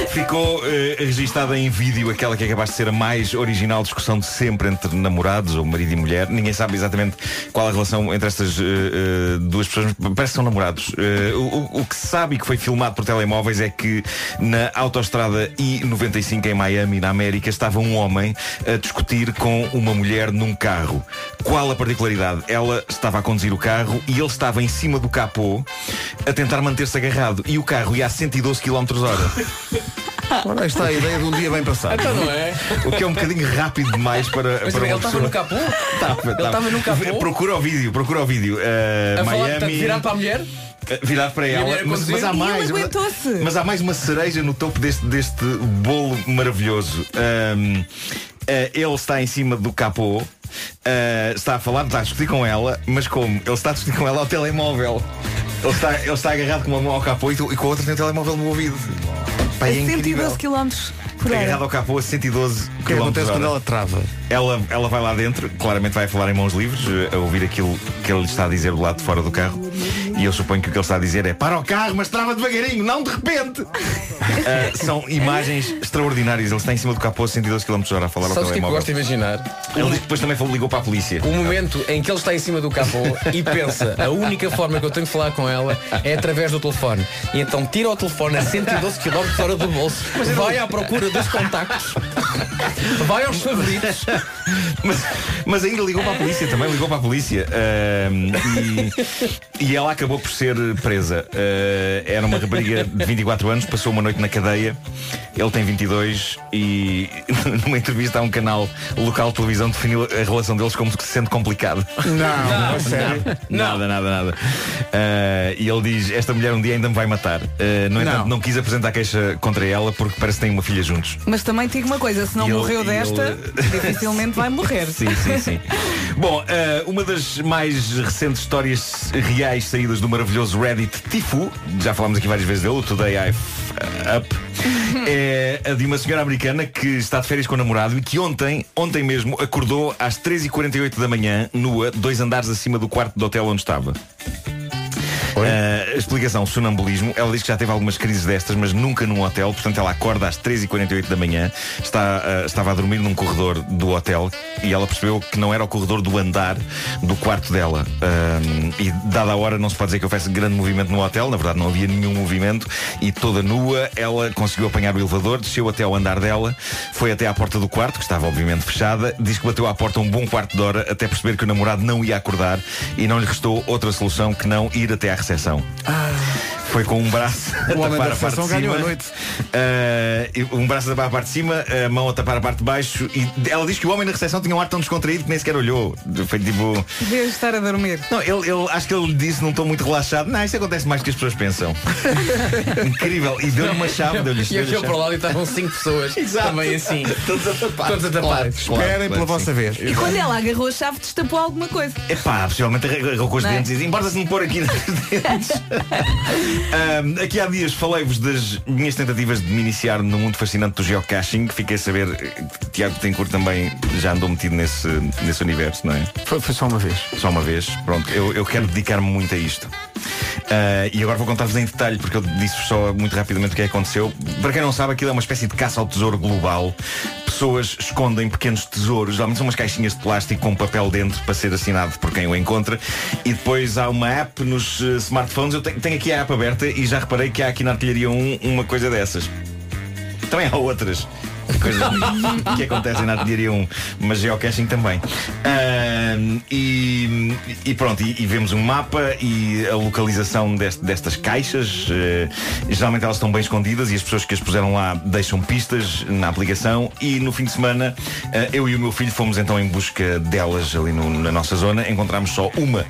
Ficou eh, registada em vídeo aquela que é capaz de ser a mais original discussão de sempre entre namorados, ou marido e mulher. Ninguém sabe exatamente qual a relação entre estas eh, duas pessoas, parece que são namorados. O, o- o que se sabe e que foi filmado por telemóveis é que na autoestrada I-95 em Miami, na América, estava um homem a discutir com uma mulher num carro. Qual a particularidade? Ela estava a conduzir o carro e ele estava em cima do capô a tentar manter-se agarrado. E o carro ia a 112 km hora. Ora, está a ideia de um dia bem passado. Então não é? O que é um bocadinho rápido demais para, Mas para ele estava no capô? Estava, Ele estava no capô? Procura o vídeo, procura o vídeo. Uh, A falar, Miami. portanto, virado para a mulher? Virado para E a ela, mas, mas há ele mais. mas- há mais uma cereja no topo deste, deste bolo maravilhoso. Um, eh, ele está em cima do capô, eh, está a falar, está a discutir com ela, mas como? Ele está a discutir com ela ao telemóvel. Ele está, ele está agarrado com uma mão ao capô e, e com a outra tem o telemóvel no ouvido. Pá, A é incrível. 112 km por Agarrado hora. ao capô a 112 O que acontece quando ela trava? ela, ela vai lá dentro, claramente vai falar em mãos livres, eh, a ouvir aquilo que ele está a dizer do lado de fora do carro. E eu suponho que o que ele está a dizer é para o carro, mas trava devagarinho, não de repente. Ah, são imagens extraordinárias. Ele está em cima do capô a 112 km h a falar Sabes ao o que é que eu telemóvel. gosto de imaginar? Ele diz que depois também falou- ligou para a polícia. O momento em que ele está em cima do capô e pensa a única forma que eu tenho de falar com ela é através do telefone. E então tira o telefone a 112 km fora do bolso, vai à procura dos contactos, vai aos favoritos. Mas, mas ainda ligou para a polícia também, ligou para a polícia. Ahm, e, e ela acabou por ser presa. Ah, era uma rapariga de 24 anos, passou uma noite na cadeia. Ele tem 22 e numa entrevista a um canal local de televisão definiu a relação deles como se sendo complicada. Não, a sério. Nada, nada, nada. Ah, e ele diz, esta mulher um dia ainda me vai matar. Ah, no entanto, Não. não. quis apresentar queixa contra ela porque parece que têm uma filha Mas também digo uma coisa, se não E morreu desta, ele- dificilmente vai morrer. Sim, sim, sim. Bom, eh, uma das mais recentes histórias reais saídas do maravilhoso Reddit Tifu, já falámos aqui várias vezes dele, o Today I F Up, é a de uma senhora americana que está de férias com o namorado e que ontem, ontem mesmo, acordou às 3h48 da manhã, nua, dois andares acima do quarto do hotel onde estava. Uh, explicação, sonambulismo. Ela diz que já teve algumas crises destas, mas nunca num hotel. Portanto, ela acorda às 3h48 da manhã, está, uh, estava a dormir num corredor do hotel e ela percebeu que não era o corredor do andar do quarto dela. Um, e dada a hora, não se pode dizer que houvesse grande movimento no hotel. Na verdade, não havia nenhum movimento. E toda nua, ela conseguiu apanhar o elevador, desceu até ao andar dela, foi até à porta do quarto, que estava obviamente fechada. Diz que bateu à porta um bom quarto de hora até perceber que o namorado não ia acordar e não lhe restou outra solução que não ir até à recepção. Foi com um braço a O tapar a parte de cima. a noite. e um braço a tapar a parte de cima, a mão a tapar a parte de baixo. E ela diz que o homem na recepção tinha um ar tão descontraído que nem sequer olhou. Foi tipo. Devia estar a dormir. Não, ele, ele- acho que ele disse num tom muito relaxado. Não, isso acontece mais do que as pessoas pensam. Incrível. E deu-lhe uma chave, deu-lhe E chave. para lá e estavam cinco pessoas também assim. Todos a tapar. Todos a tapar. Esperem pela vossa vez. E quando ela agarrou a chave, destapou alguma coisa. Epá, possivelmente agarrou com os Não é? dentes e disse, importa-se me pôr aqui Ahm, aqui há dias falei-vos das minhas tentativas de me iniciar no mundo fascinante do geocaching. Fiquei a saber eh, que Tiago Tencourt também já andou metido nesse, nesse universo, não é? Foi, foi só uma vez. Só uma vez. Pronto, eu, eu quero dedicar-me muito a isto. Ah, e agora vou contar-vos em detalhe, porque eu disse só muito rapidamente o que é que aconteceu. Para quem não sabe, aquilo é uma espécie de caça ao tesouro global. Pessoas escondem pequenos tesouros, geralmente são umas caixinhas de plástico com papel dentro para ser assinado por quem o encontra. E depois há uma app nos eh, smartphones. Eu tenho, aqui a app aberta e já reparei que há aqui na artilharia 1 uma coisa dessas. Também há outras coisas que acontecem na artilharia 1, mas geocaching também. Ahm, e, e pronto, e, e vemos um mapa e a localização dest- destas caixas. eh, geralmente elas estão bem escondidas e as pessoas que as puseram lá deixam pistas na aplicação. E no fim de semana, eh, eu e o meu filho fomos então em busca delas ali no- na nossa zona. Encontramos só uma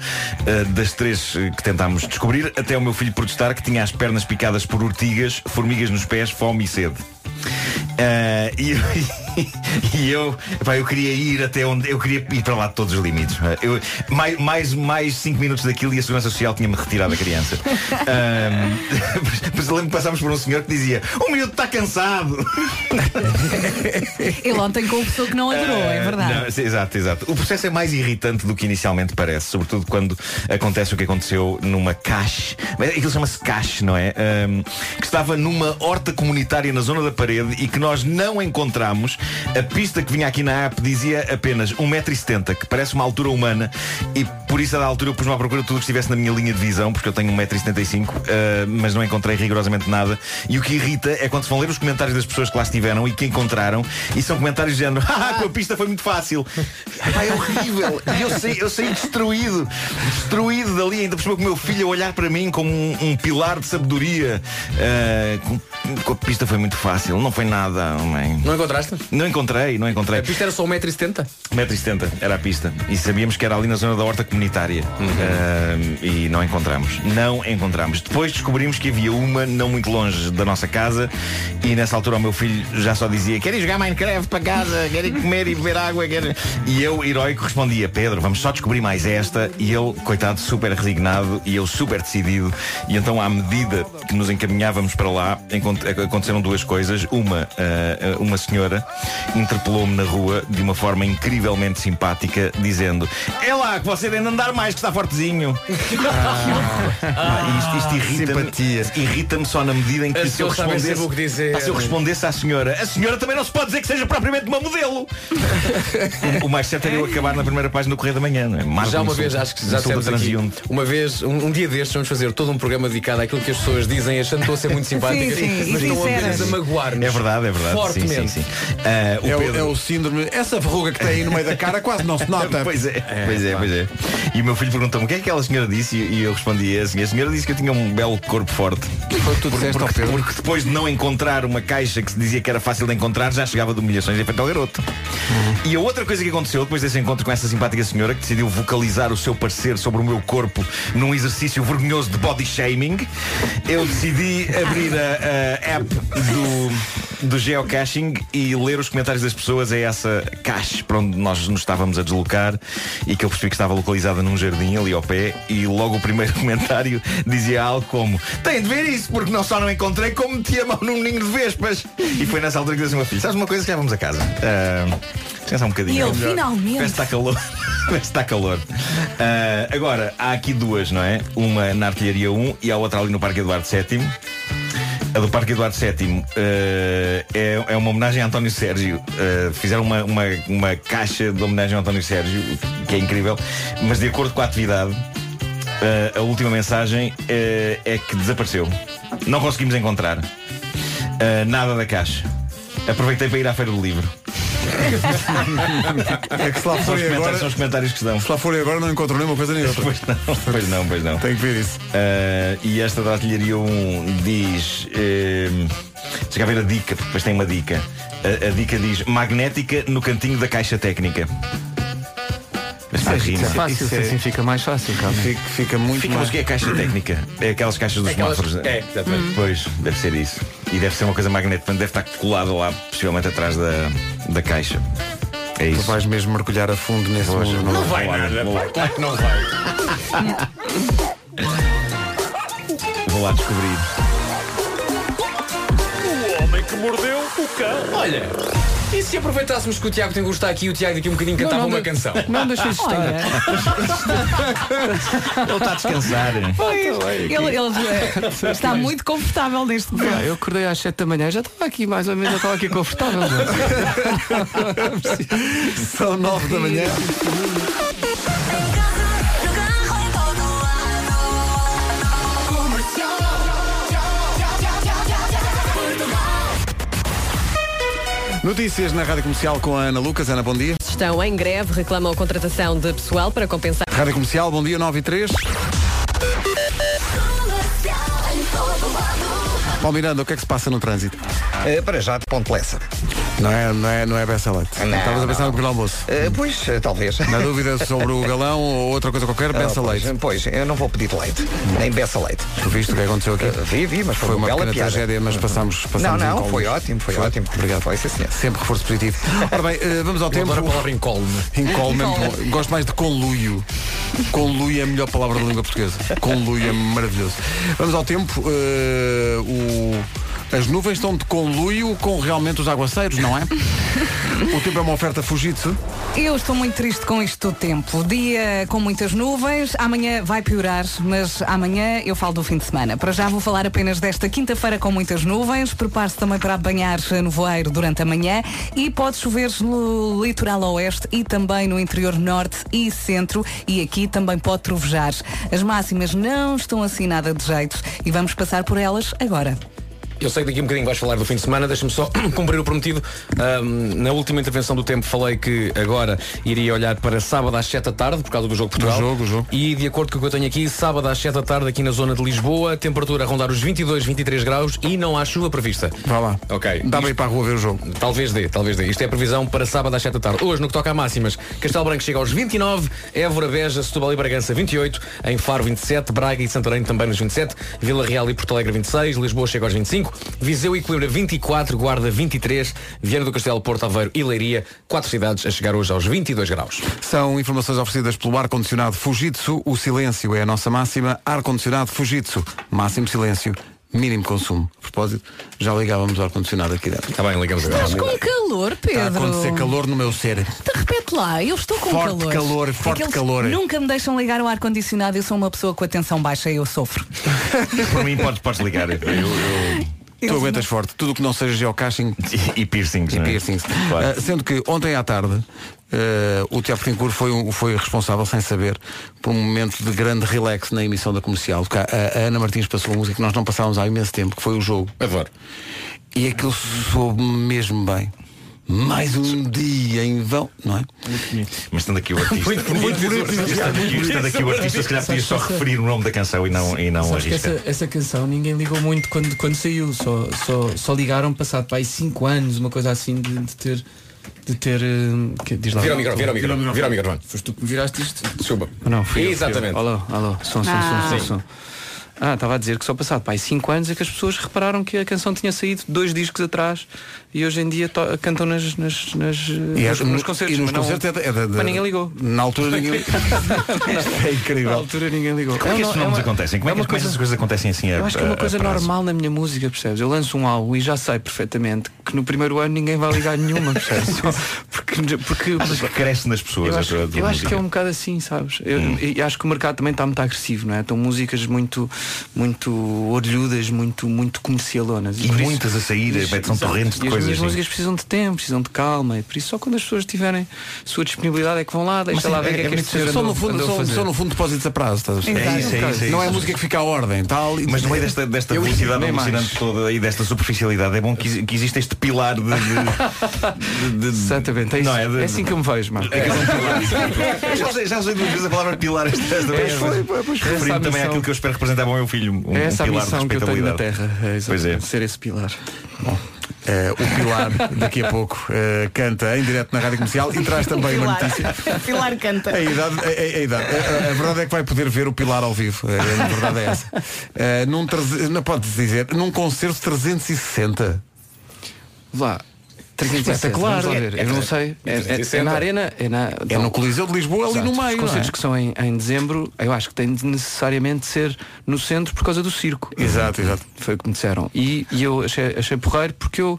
eh, das três que tentámos descobrir, até o meu filho protestar que tinha as pernas picadas por urtigas, formigas nos pés, fome e sede. Ah, e, e eu, epá, eu queria ir até onde eu queria ir para lá de todos os limites. Eu, mais, mais, mais cinco minutos daquilo e a Segurança Social tinha-me retirado a criança. Ah, mas lembro que passámos por um senhor que dizia: O miúdo está cansado. Ele ontem confessou que não adorou, é Ah, verdade. não, exato, exato. O processo é mais irritante do que inicialmente parece, sobretudo quando acontece o que aconteceu numa cache. Mas Aquilo chama-se cache, não é? Ahm, que estava numa horta comunitária na zona da parede e que nós não encontramos. A pista que vinha aqui na app dizia apenas 1,70m, que parece uma altura humana, e por isso a da altura eu pus-me à procura tudo que estivesse na minha linha de visão, porque eu tenho 1,75m, ah, mas não encontrei rigorosamente nada. E o que irrita é quando se vão ler os comentários das pessoas que lá estiveram e que encontraram, e são comentários de género, ah, com a pista foi muito fácil. Epá, é horrível. E eu saí, eu saí destruído, destruído dali, ainda cima com o meu filho a olhar para mim como um, um pilar de sabedoria. Ah, com, com a pista foi muito fácil, não foi nada, homem. Não encontraste? Não encontrei, não encontrei. A pista era só 1,70m? 1,70m era a pista. E sabíamos que era ali na zona da horta comunitária. Ah, e não encontramos. Não encontramos. Depois descobrimos que havia uma não muito longe da nossa casa. E nessa altura o meu filho já só dizia: Quer ir jogar Minecraft para casa? Quer ir comer e beber água? Quer... E eu, heróico, respondia: Pedro, vamos só descobrir mais esta. E ele, coitado, super resignado. E eu super decidido. E então, à medida que nos encaminhávamos para lá, aconteceram duas coisas. Uma, ah, uma senhora interpelou-me na rua de uma forma incrivelmente simpática, dizendo: É lá que você tem de andar mais, que está fortezinho. Ah, isto isto irrita-me irrita só na medida em que se eu respondesse, que dizer. Se eu respondesse à senhora, a senhora também não se pode dizer que seja propriamente uma modelo. o, o mais certo era eu acabar na primeira página do Correio da Manhã, não é? Marco já uma vez, acho que já dissemos aqui, uma vez, um, um dia destes vamos fazer todo um programa dedicado àquilo que as pessoas dizem achando que estão a ser muito simpáticas Sim, sim, mas estão apenas a magoar-nos É verdade, é verdade. Fortemente. Sim, sim, sim. Ah, o é, o, Pedro- é o síndrome. Essa verruga que tem aí no meio da cara quase não se nota. pois é, pois é, pois é. E o meu filho perguntou-me o que é que aquela senhora disse e e eu respondi assim, a senhora disse que eu tinha um belo corpo forte. Foi tu Por- porque, Pedro. porque depois de não encontrar uma caixa que se dizia que era fácil de encontrar, já chegava de humilhações em feito ao garoto. E a outra coisa que aconteceu depois desse encontro com essa simpática senhora que decidiu vocalizar o seu parecer sobre o meu corpo num exercício vergonhoso de body shaming, eu decidi abrir a, a app do, do geocaching e ler os comentários das pessoas a essa cache para onde nós nos estávamos a deslocar e que eu percebi que estava localizada num jardim ali ao pé e logo o primeiro comentário dizia algo como tem de ver isso porque não só não encontrei como meti a mão num ninho de vespas. E foi nessa altura que disse ao meu filho sabes uma coisa? Já vamos a casa. Descansar um bocadinho E ele, é finalmente. Parece que está calor. Parece que está calor. Ah, agora há aqui duas não é? Uma na artilharia 1 e a outra ali no Parque Eduardo VII a do Parque Eduardo VII eh, é, é uma homenagem a António Sérgio. Eh, fizeram uma, uma, uma caixa de homenagem a António Sérgio, que é incrível, mas de acordo com a atividade, eh, a última mensagem é que desapareceu. Não conseguimos encontrar nada da caixa. Aproveitei para ir à Feira do Livro. É que se lá forem agora, são os comentários que se dão. se lá forem agora não encontram nenhuma coisa nem outra. Pois não, pois não, pois não. Tem que ver isso. Uh, e esta da artilharia 1 diz. Uh, deixa cá ver a dica, porque depois tem uma dica. A, a dica diz magnética no cantinho da caixa técnica. Mas faz Isso é rima. fácil, Isso é- assim fica mais fácil, calma. Fica, fica muito Fica, mais. mas o que é caixa técnica? É aquelas caixas dos É aquelas- semáforos. é, exatamente. Pois, deve ser isso. E deve ser uma coisa magnética, portanto deve estar colada lá, possivelmente atrás da, da caixa. É Tu isso. vais mesmo mergulhar a fundo nesse Hoje, mundo. não vai Vou lá, nada, vou claro que não vai. Vou lá descobrir. O homem que mordeu o cão. Olha, E se aproveitássemos que o Tiago tem está aqui e o Tiago daqui um bocadinho Não, cantava não, uma de- canção? não, deixa isso estar. Ele está a descansar. Pois, ele, ele, eh, está muito confortável neste momento. Ah, eu acordei às 7 da manhã, já estava aqui mais ou menos, já estava aqui confortável. São 9 da manhã. Notícias na Rádio Comercial com a Ana Lucas. Ana, bom dia. Estão em greve, reclamam a contratação de pessoal para compensar. Rádio Comercial, bom dia, 9 e 3. Paulo Miranda, o que é que se passa no trânsito? Eh, para já de Ponte Lessa. Não é, não é, não é Bessa Leite. Não, Estavas a pensar não. no pequeno almoço. Eh, pois, eh, talvez. Na dúvida sobre o galão ou outra coisa qualquer, Bessa Ah, pois, Leite. Pois, eu não vou pedir leite. Nem beça leite. Tu viste o que aconteceu aqui? Eh, vi, vi, mas foi, Foi uma bela pequena piada. tragédia, mas passámos, Não, passámos não, incólumes. foi ótimo, foi, ótimo. Obrigado. Foi, sim, senhor. Sempre reforço positivo. Ora bem, eh, vamos ao Eu tempo. adoro a palavra. Incólume, mesmo bom. gosto mais de conluio. Conluio é a melhor palavra da língua portuguesa. Conluio é maravilhoso. Vamos ao tempo. Eh, o- As nuvens estão de conluio com realmente os aguaceiros, não é? O tempo é uma oferta Fujitsu. Eu estou muito triste com isto do tempo. Dia com muitas nuvens, amanhã vai piorar, mas amanhã eu falo do fim de semana. Para já vou falar apenas desta quinta-feira com muitas nuvens. Prepare-se também para banhar no voeiro durante a manhã e pode chover no litoral oeste e também no interior norte e centro e aqui também pode trovejar. As máximas não estão assim nada de jeito e vamos passar por elas agora. Eu sei que daqui a um bocadinho vais falar do fim de semana, deixa-me só cumprir o prometido. Ahm, na última intervenção do tempo falei que agora iria olhar para sábado às 7 da tarde, por causa do jogo de Portugal. Do jogo, jogo. E de acordo com o que eu tenho aqui, sábado às 7 da tarde aqui na zona de Lisboa, temperatura a rondar os 22, 23 graus e não há chuva prevista. Vá lá. Ok. Dá ir para a rua ver o jogo. Talvez dê, talvez dê. Isto é a previsão para sábado às 7 da tarde. Hoje, no que toca a máximas, Castelo Branco chega aos 29, Évora, Beja, Setúbal e Bragança 28, em Faro 27, Braga e Santarém também nos 27, Vila Real e Porto Alegre 26, Lisboa chega aos 25, Viseu e Coimbra 24, Guarda 23, Viana do Castelo, Porto Aveiro e Leiria, quatro cidades a chegar hoje aos 22 graus. São informações oferecidas pelo ar-condicionado Fujitsu. O silêncio é a nossa máxima. Ar-condicionado Fujitsu. Máximo silêncio, mínimo consumo. A propósito, já ligávamos o ar-condicionado aqui dentro. Está bem, ligamos agora. Estás com calor, Está a Pedro. acontecer calor no meu ser. Te repete lá, eu estou com Forte calor. calor, forte Aqueles calor. Nunca me deixam ligar o ar-condicionado, eu sou uma pessoa com a tensão baixa e eu sofro. Por mim podes, podes ligar. Eu, eu- Tu aguentas forte. Tudo o que não seja geocaching E, e piercings. e não é? piercings. Claro. Ah, sendo que ontem à tarde ah, o Tiago Fincourt foi, um- foi responsável, sem saber, por um momento de grande relax na emissão da comercial. Porque a, a Ana Martins passou uma música que nós não passávamos há imenso tempo, que foi o jogo. Adoro. E aquilo soube mesmo bem. Mais um dia em vão, não é? Mas estando aqui o artista. Muito. Estando aqui, estando aqui o artista, se calhar podia só referir o nome da canção e não, e não arriscar. essa, essa canção ninguém ligou muito quando, quando saiu. Só, só, só ligaram passado para aí 5 anos, uma coisa assim de, de ter. De ter. eh, que- diz lá. Vira o microfone, vira o microfone, vira o microfone. Foste tu que me viraste isto? Desculpa. Não, fui eu, fui eu. Exatamente. Alô, alô, som, som, Ah. som, som, som. Ah, estava a dizer que só passado pá, 5 anos é que as pessoas repararam que a canção tinha saído dois discos atrás e hoje em dia cantam nas, nas, nas, E, nos, é- nos concertos. e nos mas não- concertos é, da- é da- da- Mas ninguém ligou. Na altura ninguém ligou. é Na incrível. altura ninguém ligou. Como é que É estes é uma- acontecem? Como é, é que, é coisa- essas coisas acontecem assim a Eu acho que é uma coisa normal na minha música, percebes? Eu lanço um álbum e já sei perfeitamente que no primeiro ano ninguém vai ligar nenhuma, percebes? Porque, porque cresce nas pessoas eu a acho, tua- a tua eu acho que é um bocado assim, sabes? Eu, Hum. e acho que o mercado também está muito agressivo, não é? Estão músicas muito, muito orelhudas, muito, muito comercialonas. E isso- muitas a sair, Isso, são torrentes de e as coisas minhas músicas precisam de tempo, precisam de calma e por isso só quando as pessoas tiverem sua disponibilidade é que vão lá, deixa Mas lá é- ver o que é é que muito este senhor Só no fundo, só, só no fundo depósitos a prazo, estás a perceber? É isso, é isso, é Não é isso. música que fica à ordem, tal. e- Mas no meio desta, desta Eu velocidade alucinante toda e desta superficialidade, é bom que, que exista este pilar de. de, de- de- Exatamente, é, isso. Não, é, de- é assim que eu me vejo, mano. É que é um pilar. já, usei, já usei duas vezes a palavra pilar esta, vez. Referindo também àquilo que eu espero representar ao meu filho. Um, É essa a missão que eu tenho na. Terra. É, Pois é. Ser esse pilar. Eh, o Pilar, daqi a pouco, eh, canta em direto na Rádio Comercial e traz também uma notícia. Pilar canta. A idade, a, a- a idade. A, a- a verdade é que vai poder ver o Pilar ao vivo. Eh, A, verdade é essa. Eh, num, treze- não pode dizer, num concerto 360. Vá. 307, Espetacular. vamos lá ver. Eu não sei. É, é- é na arena, é, na, É no Coliseu de Lisboa, ali no Exato. meio, Os concertos é? que são em, em dezembro, eu acho que tem de necessariamente ser no centro por causa do circo. Exato, exato. Foi o que me disseram. E, e eu achei, achei porreiro porque eu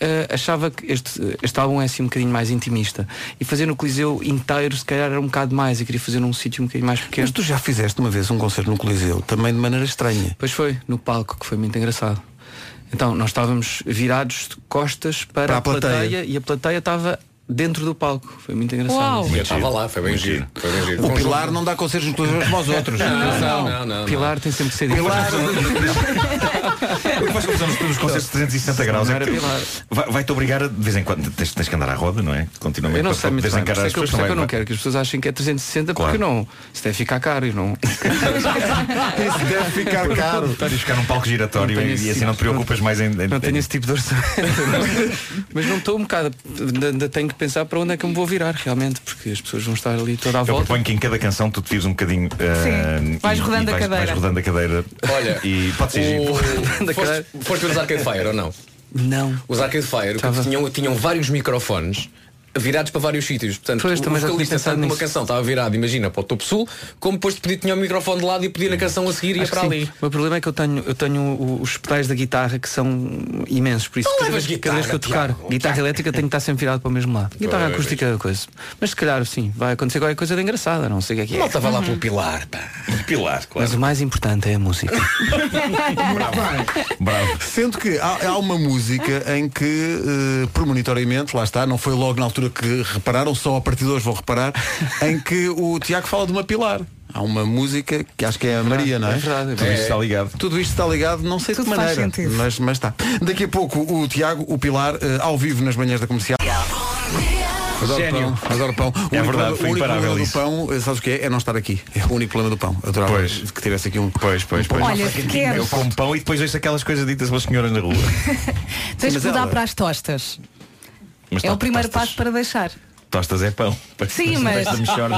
eh, achava que este, este álbum é assim um bocadinho mais intimista. E fazer no Coliseu inteiro se calhar era um bocado mais. Eu queria fazer num sítio um bocadinho mais pequeno. Mas tu já fizeste uma vez um concerto no Coliseu, também de maneira estranha. Pois foi, no palco, que foi muito engraçado. Então, nós estávamos virados de costas para, Para a a plateia. plateia. e a plateia estava dentro do palco. Foi muito engraçado. Uau. Eu estava lá, foi bem giro. Foi bem giro. O Pilar não dá concertos no Coliseu como aos outros. Não, não, não, não. Pilar tem sempre que ser Pilar- diferente. O que faz confusão nos nos concertos de 360 graus Não é era que Pilar. vai- vai-te obrigar a, de vez em quando tens, tens que andar à roda, não é? Continuamente Eu não para sei muito bem, é as que eu, isso é que eu não quero que as pessoas achem que é 360 Claro. porque não. Isso deve ficar caro e não. Isso deve ficar caro. Tens de ficar num palco giratório Não e, e assim tipo não te de- preocupas mais em. Não tenho esse tipo de orçamento. Mas não estou um bocado. Ainda, ainda tenho que pensar para onde é que eu me vou virar realmente, porque as pessoas vão estar ali toda à Eu volta. proponho que em cada canção tu te vires um bocadinho. eh, Vais e- rodando e a cadeira. Vais rodando a cadeira. Olha, E pode ser o... foste, foste ver os Arcade Fire ou não? Não. Os Arcade Fire que tinham, tinham vários microfones virados para vários sítios. Portanto, Pois, o vocalista tanto numa canção estava virado, imagina, para o topo sul, como depois de pedir tinha o microfone de lado e pedir a canção a seguir e ia para sim. ali. O meu problema é que eu tenho, eu tenho os pedais da guitarra que são imensos, por isso Não cada levas vez, cada vez que eu guitarra, tocar Tiago. guitarra elétrica tenho que estar sempre virado para o mesmo lado. Guitarra Pois. acústica é coisa. Mas se calhar sim, vai acontecer qualquer coisa de engraçada, não sei o que é que é. Malta vai lá pelo pilar, pá. Pilar, Mas claro. o mais importante é a música. Bravo. Sendo que há, há uma música em que, eh, premonitoriamente, lá está, não foi logo na altura que repararam, só a partir de hoje vão reparar, em que o Tiago fala de uma pilar. Há uma música que acho que é a Maria, não é? É verdade. Tudo isto está ligado. Tudo isto está ligado, não sei Tudo de que faz maneira, sentido. mas, mas está. Daqui a pouco o Tiago, o Pilar, eh, ao vivo nas manhãs da comercial. Adoro Gênio. pão, adoro pão. O É único verdade, problema- foi o único imparável problema do isso. pão, eh, sabes o que é? É não estar aqui. É o único problema do pão. Adorava Pois. que tivesse aqui um. Pois, pois, pois. Olha, queres, Eu como pão e depois ouço aquelas coisas ditas pelas senhoras na rua. tens mas que mudar ela- para as tostas. É o primeiro passo para deixar. Tostas é pão. Sim, mas,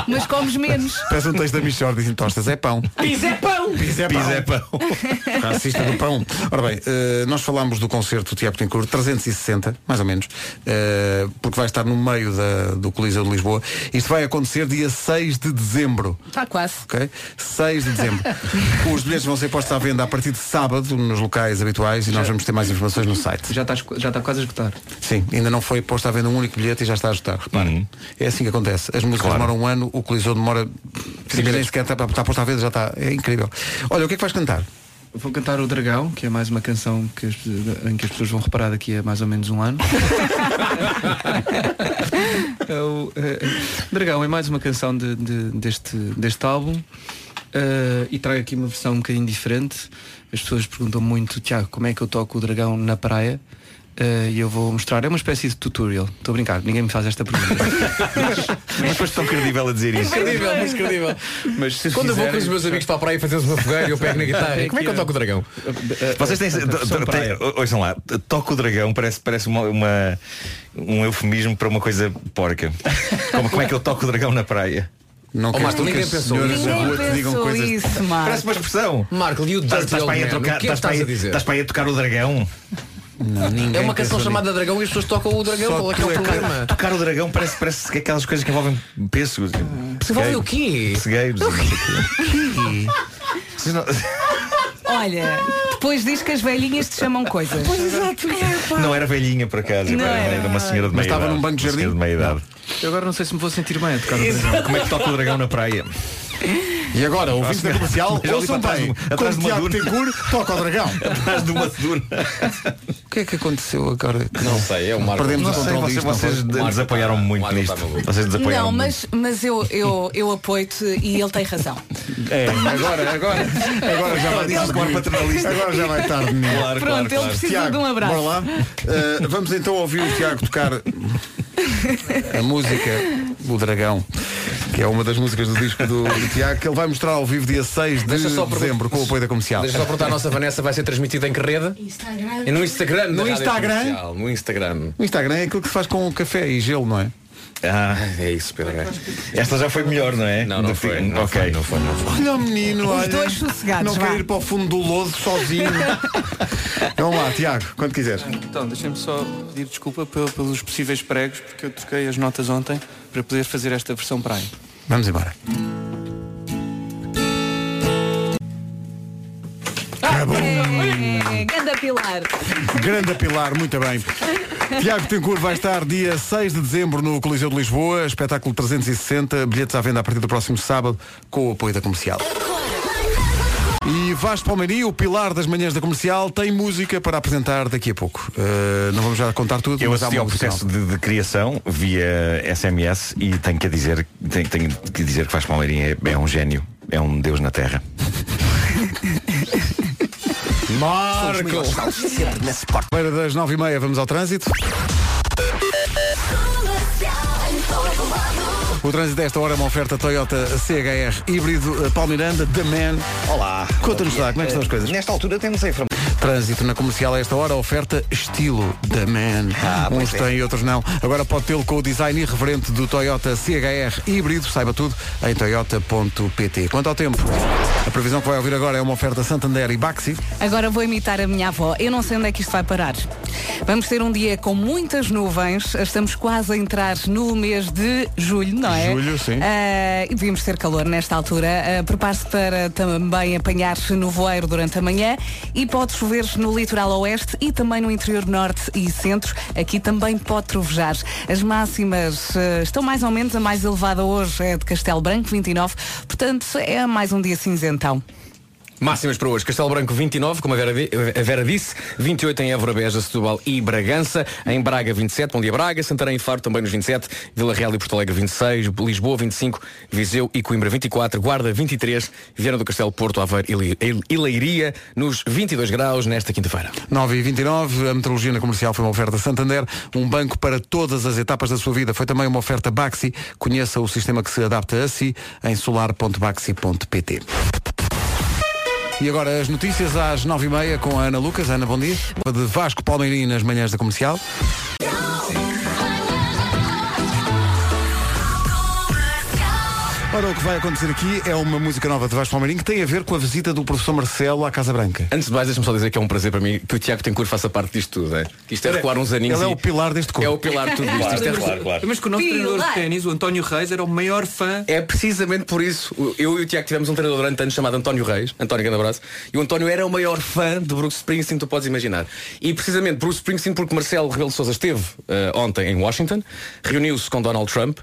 mas comes menos. Peço um texto da Michor, dizem tostas, é pão. Pis é pão! Pis é Pis é pão. Racista do pão. Ora bem, eh, nós falámos do concerto do Tiago Tencourt 360, mais ou menos, eh, porque vai estar no meio da- do Coliseu de Lisboa. Isto vai acontecer dia 6 de dezembro. Está quase. ok? 6 de dezembro. Os bilhetes vão ser postos à venda a partir de sábado nos locais habituais e nós vamos ter mais informações no site. Já está, já está quase a esgotar. Sim, ainda não foi posto à venda um único bilhete e já está a ajustar. Reparem. É assim que acontece. As músicas Claro. demoram um ano, o Coliseu demora. Nem sequer está, está posto à venda, já está. É incrível. Olha, o que é que vais cantar? Vou cantar o Dragão, que é mais uma canção que as- em que as pessoas vão reparar daqui a mais ou menos um ano. É o, é, Dragão é mais uma canção de- de- deste, deste álbum eh, e trago aqui uma versão um bocadinho diferente. As pessoas perguntam muito, Tiago, como é que eu toco o Dragão na praia? Eh, e eu vou mostrar, é uma espécie de tutorial. Estou a brincar, ninguém me faz esta pergunta. Mas foste tão credível a dizer isso. Mas credível. Mas se Quando eu vou com os meus amigos para a praia e fazemos uma fogueira e eu pego na guitarra, como é que eu toco o dragão? Vocês têm. Ouçam lá, toca o dragão parece, parece uma, uma- um eufemismo para uma coisa porca. Como, como é que eu toco o dragão na praia? Não Oh, Marco, que ninguém pensou na Ninguém coisas. isso, Marco. Parece uma expressão. Marco, e o Dirty é estás para aí a tocar o dragão. Não, É uma canção chamada nisso. Dragão e as pessoas tocam o dragão. Só Qual é é o é problema? Tocar o dragão parece, parece que é aquelas coisas que envolvem pêssegos. Se envolve o quê? Cegueiros. e o quê. Olha, depois diz que as velhinhas te chamam coisas. Não era velhinha por acaso, Não era, era. era uma senhora de Mas meia estava idade. num banco de jardim? de meia idade. Eu agora não sei se me vou sentir bem a tocar o Dragão. Como é que toca o dragão na praia? E agora, ouvintes da comercial, Mas ali ouçam bem. atrás de uma Tiago duna. Tencourt toca o dragão. Atrás de uma duna. O que é que aconteceu agora? Não sei, é o Marco. Perdemos Não o controle vocês, disto, não vocês? Marco desapoiaram muito Marco nisto. Vocês desapoiaram Não, mas, mas eu, eu, eu apoio-te e ele tem razão. É, agora, agora, agora já vai tarde. Agora já vai tarde. Claro, Pronto, claro, ele precisa Tiago, de um abraço. bora lá. Uh, vamos então ouvir o Tiago tocar a música O Dragão, que é uma das músicas do disco do, Tiago, que ele vai mostrar ao vivo dia 6 de dezembro com o apoio da comercial. Deixa só perguntar à nossa Vanessa, vai ser transmitida em que rede? Instagram. E no Instagram. No Instagram? No Instagram. O Instagram é aquilo que se faz com café e gelo, não é? Ah, é isso, Pedro. Esta já foi melhor, não é? Não, não foi. Não ok. foi, não foi, não foi. Olha o menino, Os olha. dois sossegados, Não vá. quer ir para o fundo do lodo sozinho. Vamos lá, Tiago, quando quiseres. Então, deixem-me só pedir desculpa pel- pelos possíveis pregos, porque eu troquei as notas ontem para poder fazer esta versão praia. Vamos embora. É, Ganda Pilar. Grande Pilar, muito bem. Tiago Tencourt vai estar dia 6 de dezembro no Coliseu de Lisboa, espetáculo 360, bilhetes à venda a partir do próximo sábado, com o apoio da comercial. E Vasco Palmeirinho, o pilar das manhãs da comercial, tem música para apresentar daqui a pouco. Uh, não vamos já contar tudo, Eu mas há assisti ao processo de, de criação via SMS e tenho que dizer, tenho, tenho que dizer que Vasco Palmeirinho é, é um gênio, é um deus na terra. Marco! Para das 9h30 vamos ao trânsito. O trânsito desta hora é uma oferta Toyota CHR híbrido eh, Palmiranda, The Man. Olá. Conta-nos lá, como é que estão as coisas? Nesta altura temos a informação. Trânsito na comercial a esta hora, oferta estilo The Man. Ah, Uns é. têm e outros não. Agora pode tê-lo com o design irreverente do Toyota CHR híbrido. Saiba tudo em toyota.pt. Quanto ao tempo, a previsão que vai ouvir agora é uma oferta Santander e Baxi. Agora vou imitar a minha avó. Eu não sei onde é que isto vai parar. Vamos ter um dia com muitas nuvens. Estamos quase a entrar no mês de julho, não é? Julho, sim. Ah, e devíamos ter calor nesta altura. Ah, Prepare-se para também apanhar nevoeiro durante a manhã e pode chover no litoral oeste e também no interior norte e centro. Aqui também pode trovejar. As máximas ah, estão mais ou menos. A mais elevada hoje é de Castelo Branco, 29. Portanto, é mais um dia cinzentão. Máximas para hoje. Castelo Branco 29, como a Vera, a Vera disse, 28 em Évora, Beja, Setúbal e Bragança, em Braga 27, Bom dia Braga, Santarém e Faro também nos 27, Vila Real e Porto Alegre 26, Lisboa 25, Viseu e Coimbra 24, Guarda 23, Viana do Castelo, Porto, Aveiro e e Leiria nos 22 graus nesta quinta-feira. 9 e 29 a metrologia na comercial foi uma oferta Santander, um banco para todas as etapas da sua vida. Foi também uma oferta Baxi. Conheça o sistema que se adapta a si em solar.baxi.pt. E agora as notícias às 9h30 com a Ana Lucas. Ana, bom dia. De Vasco Palmeirinho nas manhãs da comercial. Ora, o que vai acontecer aqui é uma música nova de Vasco Palmeirinho que tem a ver com a visita do professor Marcelo à Casa Branca. Antes de mais, deixa-me só dizer que é um prazer para mim que o Tiago Tencourt faça parte disto tudo. É? Que isto é é- recuar uns aninhos. ele é e- o pilar deste corpo. É o pilar de tudo isto. Isto é recuar. Mas que o nosso treinador de ténis, o António Reis, era o maior fã. É precisamente por isso. Eu e o Tiago tivemos um treinador durante anos chamado António Reis, António grande abraço, e o António era o maior fã de Bruce Springsteen que tu podes imaginar. E precisamente Bruce Springsteen porque Marcelo Rebelo de Sousa esteve eh, ontem em Washington, reuniu-se com Donald Trump.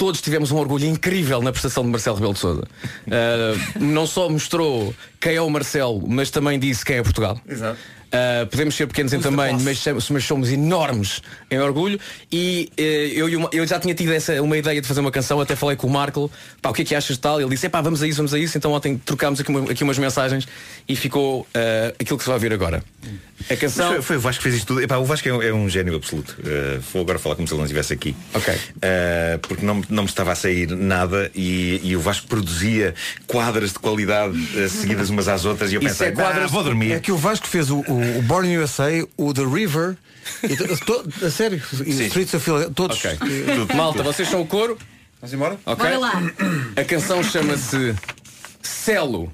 Todos tivemos um orgulho incrível na prestação de Marcelo Rebelo de Sousa. Eh, não só mostrou quem é o Marcelo, mas também disse quem é Portugal. Exato. Uh, podemos ser pequenos em tamanho, mas, somos- mas somos enormes em orgulho. E eh, eu, eu já tinha tido essa, uma ideia de fazer uma canção, até falei com o Marco, pá, o que é que achas de tal? Ele disse, pá, vamos a isso, vamos a isso. Então ontem trocámos aqui, uma- aqui umas mensagens e ficou eh, aquilo que se vai ouvir agora. A canção. Foi, foi o Vasco que fez isto tudo. Epá, o Vasco é um, é um gênio absoluto. Uh, vou agora falar como se ele não estivesse aqui. Ok. Uh, porque não, me- não me estava a sair nada e, e o Vasco produzia quadras de qualidade uh, seguidas umas às outras e eu Isso pensei, é quadras- "Ah, vou dormir. É que o Vasco fez o, o, o Born USA, o The River, e a sério, e Streets of Philadelphia, todos. Ok. Eh, Malta, vocês são o coro? Vamos embora? Ok? Bora lá. A canção chama-se Celo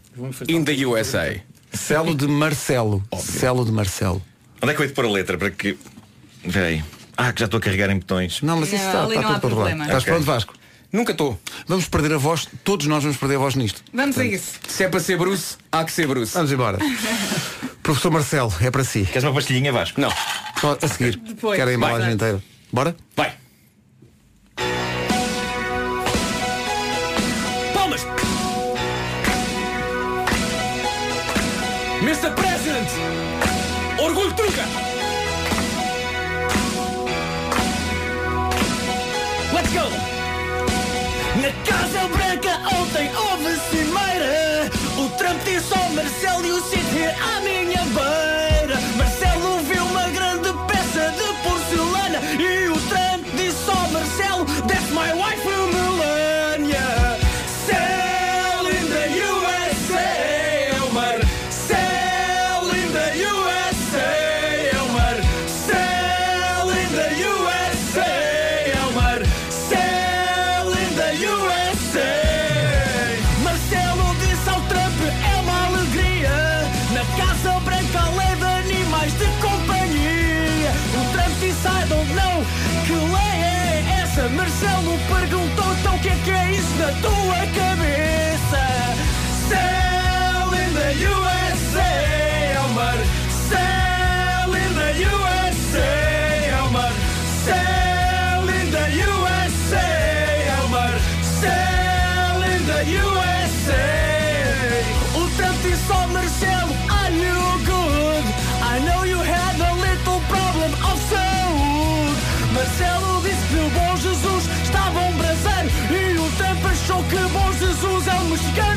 in the USA. Celo de Marcelo. Celo de Marcelo. Onde é que eu hei de pôr a letra para que. Peraí. Ah, que já estou a carregar em botões. Não, mas isso Não, está, ali está há tudo problema. Estás Ok. pronto, Vasco? Nunca estou. Vamos perder a voz, todos nós vamos perder a voz nisto. Vamos a isso. Se é para ser Bruce, há que ser Bruce. Vamos embora. Professor Marcelo, é para si. Queres uma pastilhinha, Vasco? Não. Só a seguir. Depois. Quero a embalagem Vai. inteira. Bora? Vai. Mr. President! Orgulho truca! Let's go! Na Casa Branca ontem houve cimeira O Trump disse ao Marcelo e o here à minha Jesus é um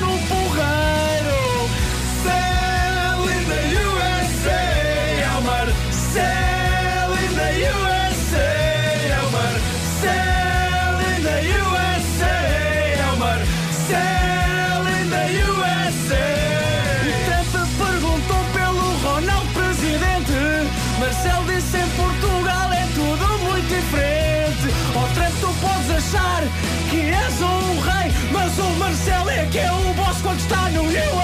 boss quando está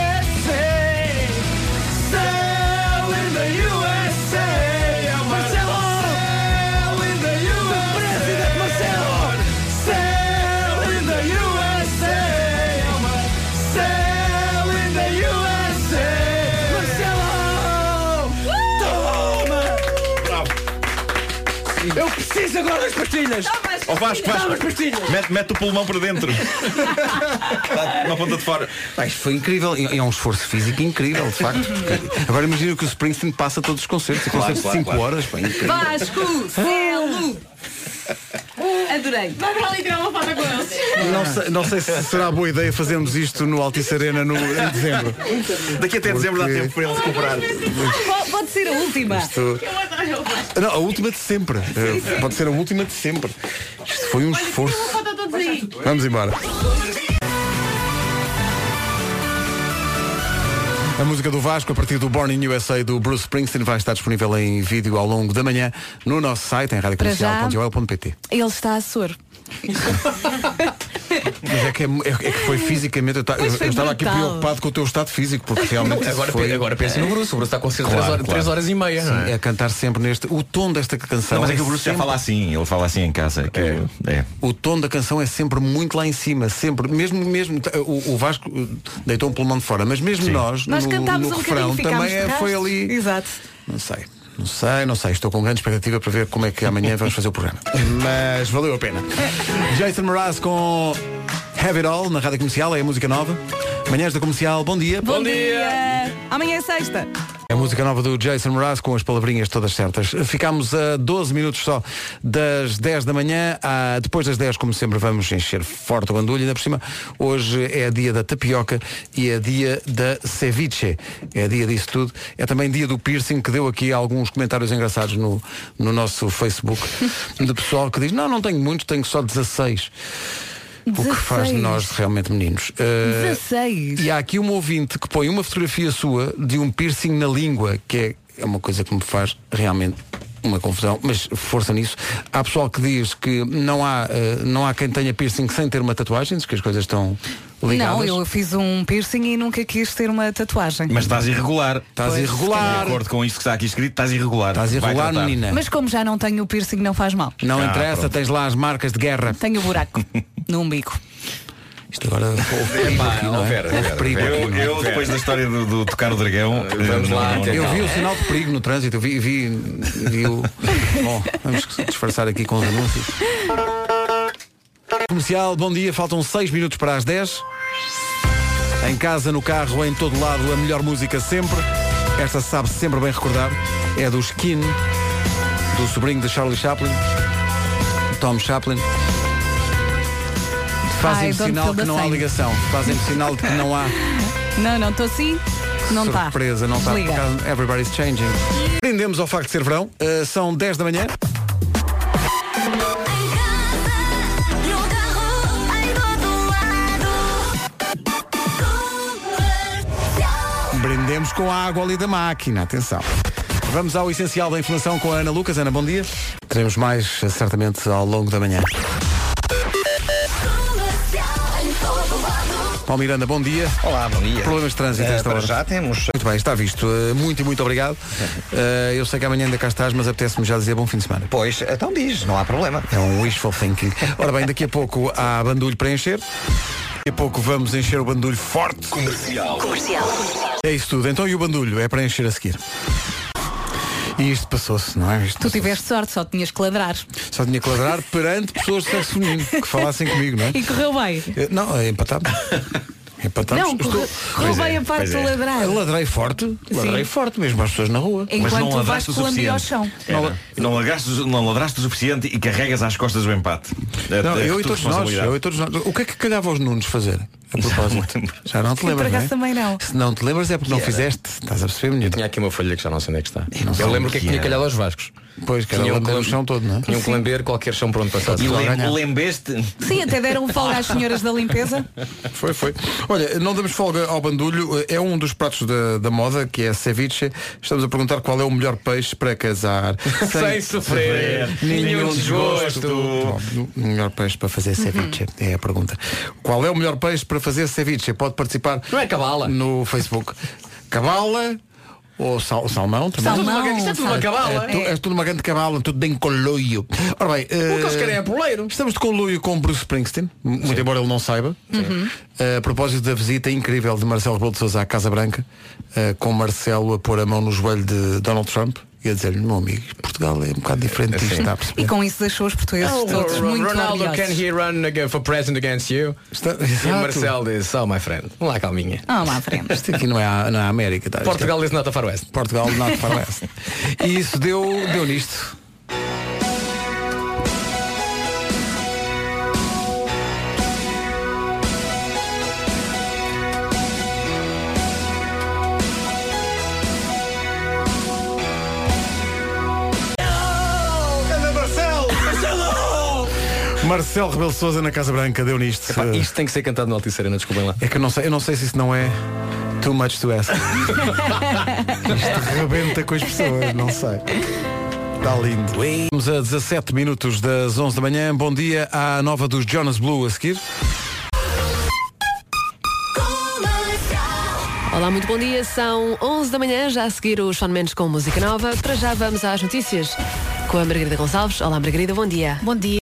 Preciso agora das pastilhas. Ó Vasco, Dá Vasco, pastilhas. mete, mete o pulmão para dentro. Está uma ponta de fora. Pá, isto foi incrível. E é um esforço físico incrível, de facto. Porque Agora imagina que o Springsteen passa todos os concertos. E Claro, concertos claro, de 5 claro. horas. Incrível. Vasco, Celo. Adorei. Vai para ali tirar uma foto com eles. Não sei, não sei se será boa ideia fazermos isto no Altice Arena no, em dezembro. Daqui até dezembro dá Porque- tempo para ele recuperar. Pode, pode ser a última. Isto- Não, a última de sempre. Eh, Pode ser a última de sempre. Isto foi um esforço. Vamos embora. A música do Vasco, a partir do Born in USA do Bruce Springsteen, vai estar disponível em vídeo ao longo da manhã no nosso site, em radiocomercial.pt. Ele está a soro. Mas é que, é, é que foi fisicamente. Eu, ta- eu- eu estava aqui preocupado com o teu estado físico, porque realmente. Agora foi... agora pensa no Bruce. O Bruce está com cerca de Claro, três horas- claro. horas e meia, Sim, não é? é cantar sempre neste. O tom desta canção. Não, mas é que o Bruce já sempre- fala assim, ele fala assim em casa. que é. O tom da canção é sempre muito lá em cima, sempre, mesmo, mesmo o, o Vasco uh, deitou um pulmão de fora, mas mesmo nós, Nós no, cantámos no um refrão também é- foi ali. Exato. Não sei. Não sei, não sei. Estou com grande expectativa para ver como é que amanhã vamos fazer o programa. Mas valeu a pena. Jason Mraz com Have It All na rádio comercial, é a música nova. Manhãs da comercial, bom dia. Bom, dia. Amanhã é sexta. É a música nova do Jason Mraz com as palavrinhas todas certas. Ficámos a 12 minutos só das 10 da manhã. À- depois das 10, como sempre, vamos encher forte o bandulho. Ainda por cima, hoje é dia da tapioca e é dia da ceviche. É dia disso tudo. É também dia do piercing, que deu aqui alguns comentários engraçados no, no nosso Facebook. De pessoal que diz, não, não tenho muitos, tenho só 16. O que faz de 16. nós realmente meninos. Uh, 16. e há aqui um ouvinte que põe uma fotografia sua de um piercing na língua, que é, é uma coisa que me faz realmente uma confusão, mas força nisso. Há pessoal que diz que não há, eh, não há quem tenha piercing sem ter uma tatuagem, diz que as coisas estão ligadas. Não, eu fiz um piercing e nunca quis ter uma tatuagem. Mas estás irregular. Estás Pois, irregular. De acordo com isto que está aqui escrito, estás irregular. Estás Vai irregular, tratar. menina. Mas como já não tenho o piercing, não faz mal. Não Ah, interessa, pronto. tens lá as marcas de guerra. Tenho buraco no umbigo. Isto agora houve perigo Epá, aqui, não ó, é? Vera, Houve Vera, perigo Vera. aqui, Eu, não é? eu, depois da história do, do tocar o dragão, Vamos eh, lá, não- até Eu vi o sinal de perigo no trânsito, eu vi, vi, vi o. Bom, vamos disfarçar aqui com os anúncios. Comercial, bom dia, faltam 6 minutos para as 10. Em casa, no carro, em todo lado, a melhor música sempre. Esta sabe sempre bem recordar. É do Skin, do sobrinho de Charlie Chaplin, Tom Chaplin. Fazem I don't sinal que não há ligação. Fazem sinal de que não há Não, não, estou assim. Não está. surpresa, não está. Everybody's changing. Prendemos ao facto de ser verão. Uh, são 10 da manhã. Brindemos com a água ali da máquina. Atenção. Vamos ao essencial da informação com a Ana Lucas. Ana, bom dia. Teremos mais, eh, certamente, ao longo da manhã. Paulo Miranda, bom dia. Olá, bom dia. Problemas de trânsito Eh, esta para hora. já temos. Muito bem, está visto. Uh, Muito e muito obrigado. Uh, eu sei que amanhã ainda cá estás, mas apetece-me já dizer bom fim de semana. Pois, então diz, não há problema. É um wishful thinking. Ora bem, daqui a pouco há bandulho para encher. Daqui a pouco vamos encher o bandulho forte. Comercial. É isso tudo. Então e o bandulho? É para encher a seguir. E isto passou-se, não é? Isto Tu tiveste sorte, só tinhas que ladrar. Só tinha que ladrar perante pessoas de sexo feminino que falassem comigo, não é? E correu bem. Eh, Não, é empatado. Empatamos. Não, correu Pois bem é, a parte de é. ladrar. Eu ladrei forte, ladrei Sim. forte mesmo às pessoas na rua. Enquanto Mas não o ladraste o lambia ao suficiente. chão. E não, ladraste, não ladraste o suficiente e carregas às costas o empate. É- Não, é eu e todos nós, eu e todos nós. O que é que calhava aos Nunos fazer? A propósito. Já não te lembras, não acaso é? também não. Se não te lembras é porque não fizeste. Estás a perceber, menino? Tinha aqui uma folha que já não sei onde é que está. não sei Eu lembro que é que que tinha calhado aos Vascos. Pois, que era Tinham lamber o chão todo, não é? Tinham que lamber qualquer chão pronto passasse. E lem- lembeste? Sim, até deram folga às senhoras da limpeza. Foi, foi. Olha, não damos folga ao bandulho. É um dos pratos da, da moda, que é ceviche. Estamos a perguntar qual é o melhor peixe para casar. Sem sofrer nenhum desgosto. Bom, o melhor peixe para fazer ceviche é a pergunta. Qual é o melhor peixe para fazer ceviche? Pode participar Não é cabala. no Facebook. Cabala ou sal, salmão também? Salmão, Isto é tudo uma cabala. É, tu- é tudo uma grande cabala, tudo bem coloio. Ora bem, O que eles eh, querem é poleiro. Estamos de conluio com Bruce Springsteen, m- muito embora ele não saiba. Eh, a propósito da visita incrível de Marcelo Rebelo de Sousa à Casa Branca, eh, com Marcelo a pôr a mão no joelho de Donald Trump e a dizer-lhe, meu amigo, Portugal é um bocado diferente disto, está a perceber? E com isso deixou os portugueses todos muito Oh, Ronaldo, can orgulhosos. he run again for president against you? Está- E o. Marcelo diz, oh my friend, vamos lá calminha. Ah, lá frente. Isto aqui não é a, não é a América, tá? É Portugal is not a far west. Portugal, not far west. E isso deu, deu nisto. Marcelo Rebelo de Sousa na Casa Branca deu nisto. Epá, isto tem que ser cantado no Altice Arena, desculpem lá. É que eu não sei, eu não sei se isso não é too much to ask. Isto rebenta com as pessoas, não sei. Está lindo. Vamos a 17 minutos das 11 da manhã. Bom dia à nova dos Jonas Blue a seguir. Olá, muito bom dia. São 11 da manhã, já a seguir os Sean Mendes com música nova. Para já vamos às notícias com a Margarida Gonçalves. Olá, Margarida, bom dia. Bom dia.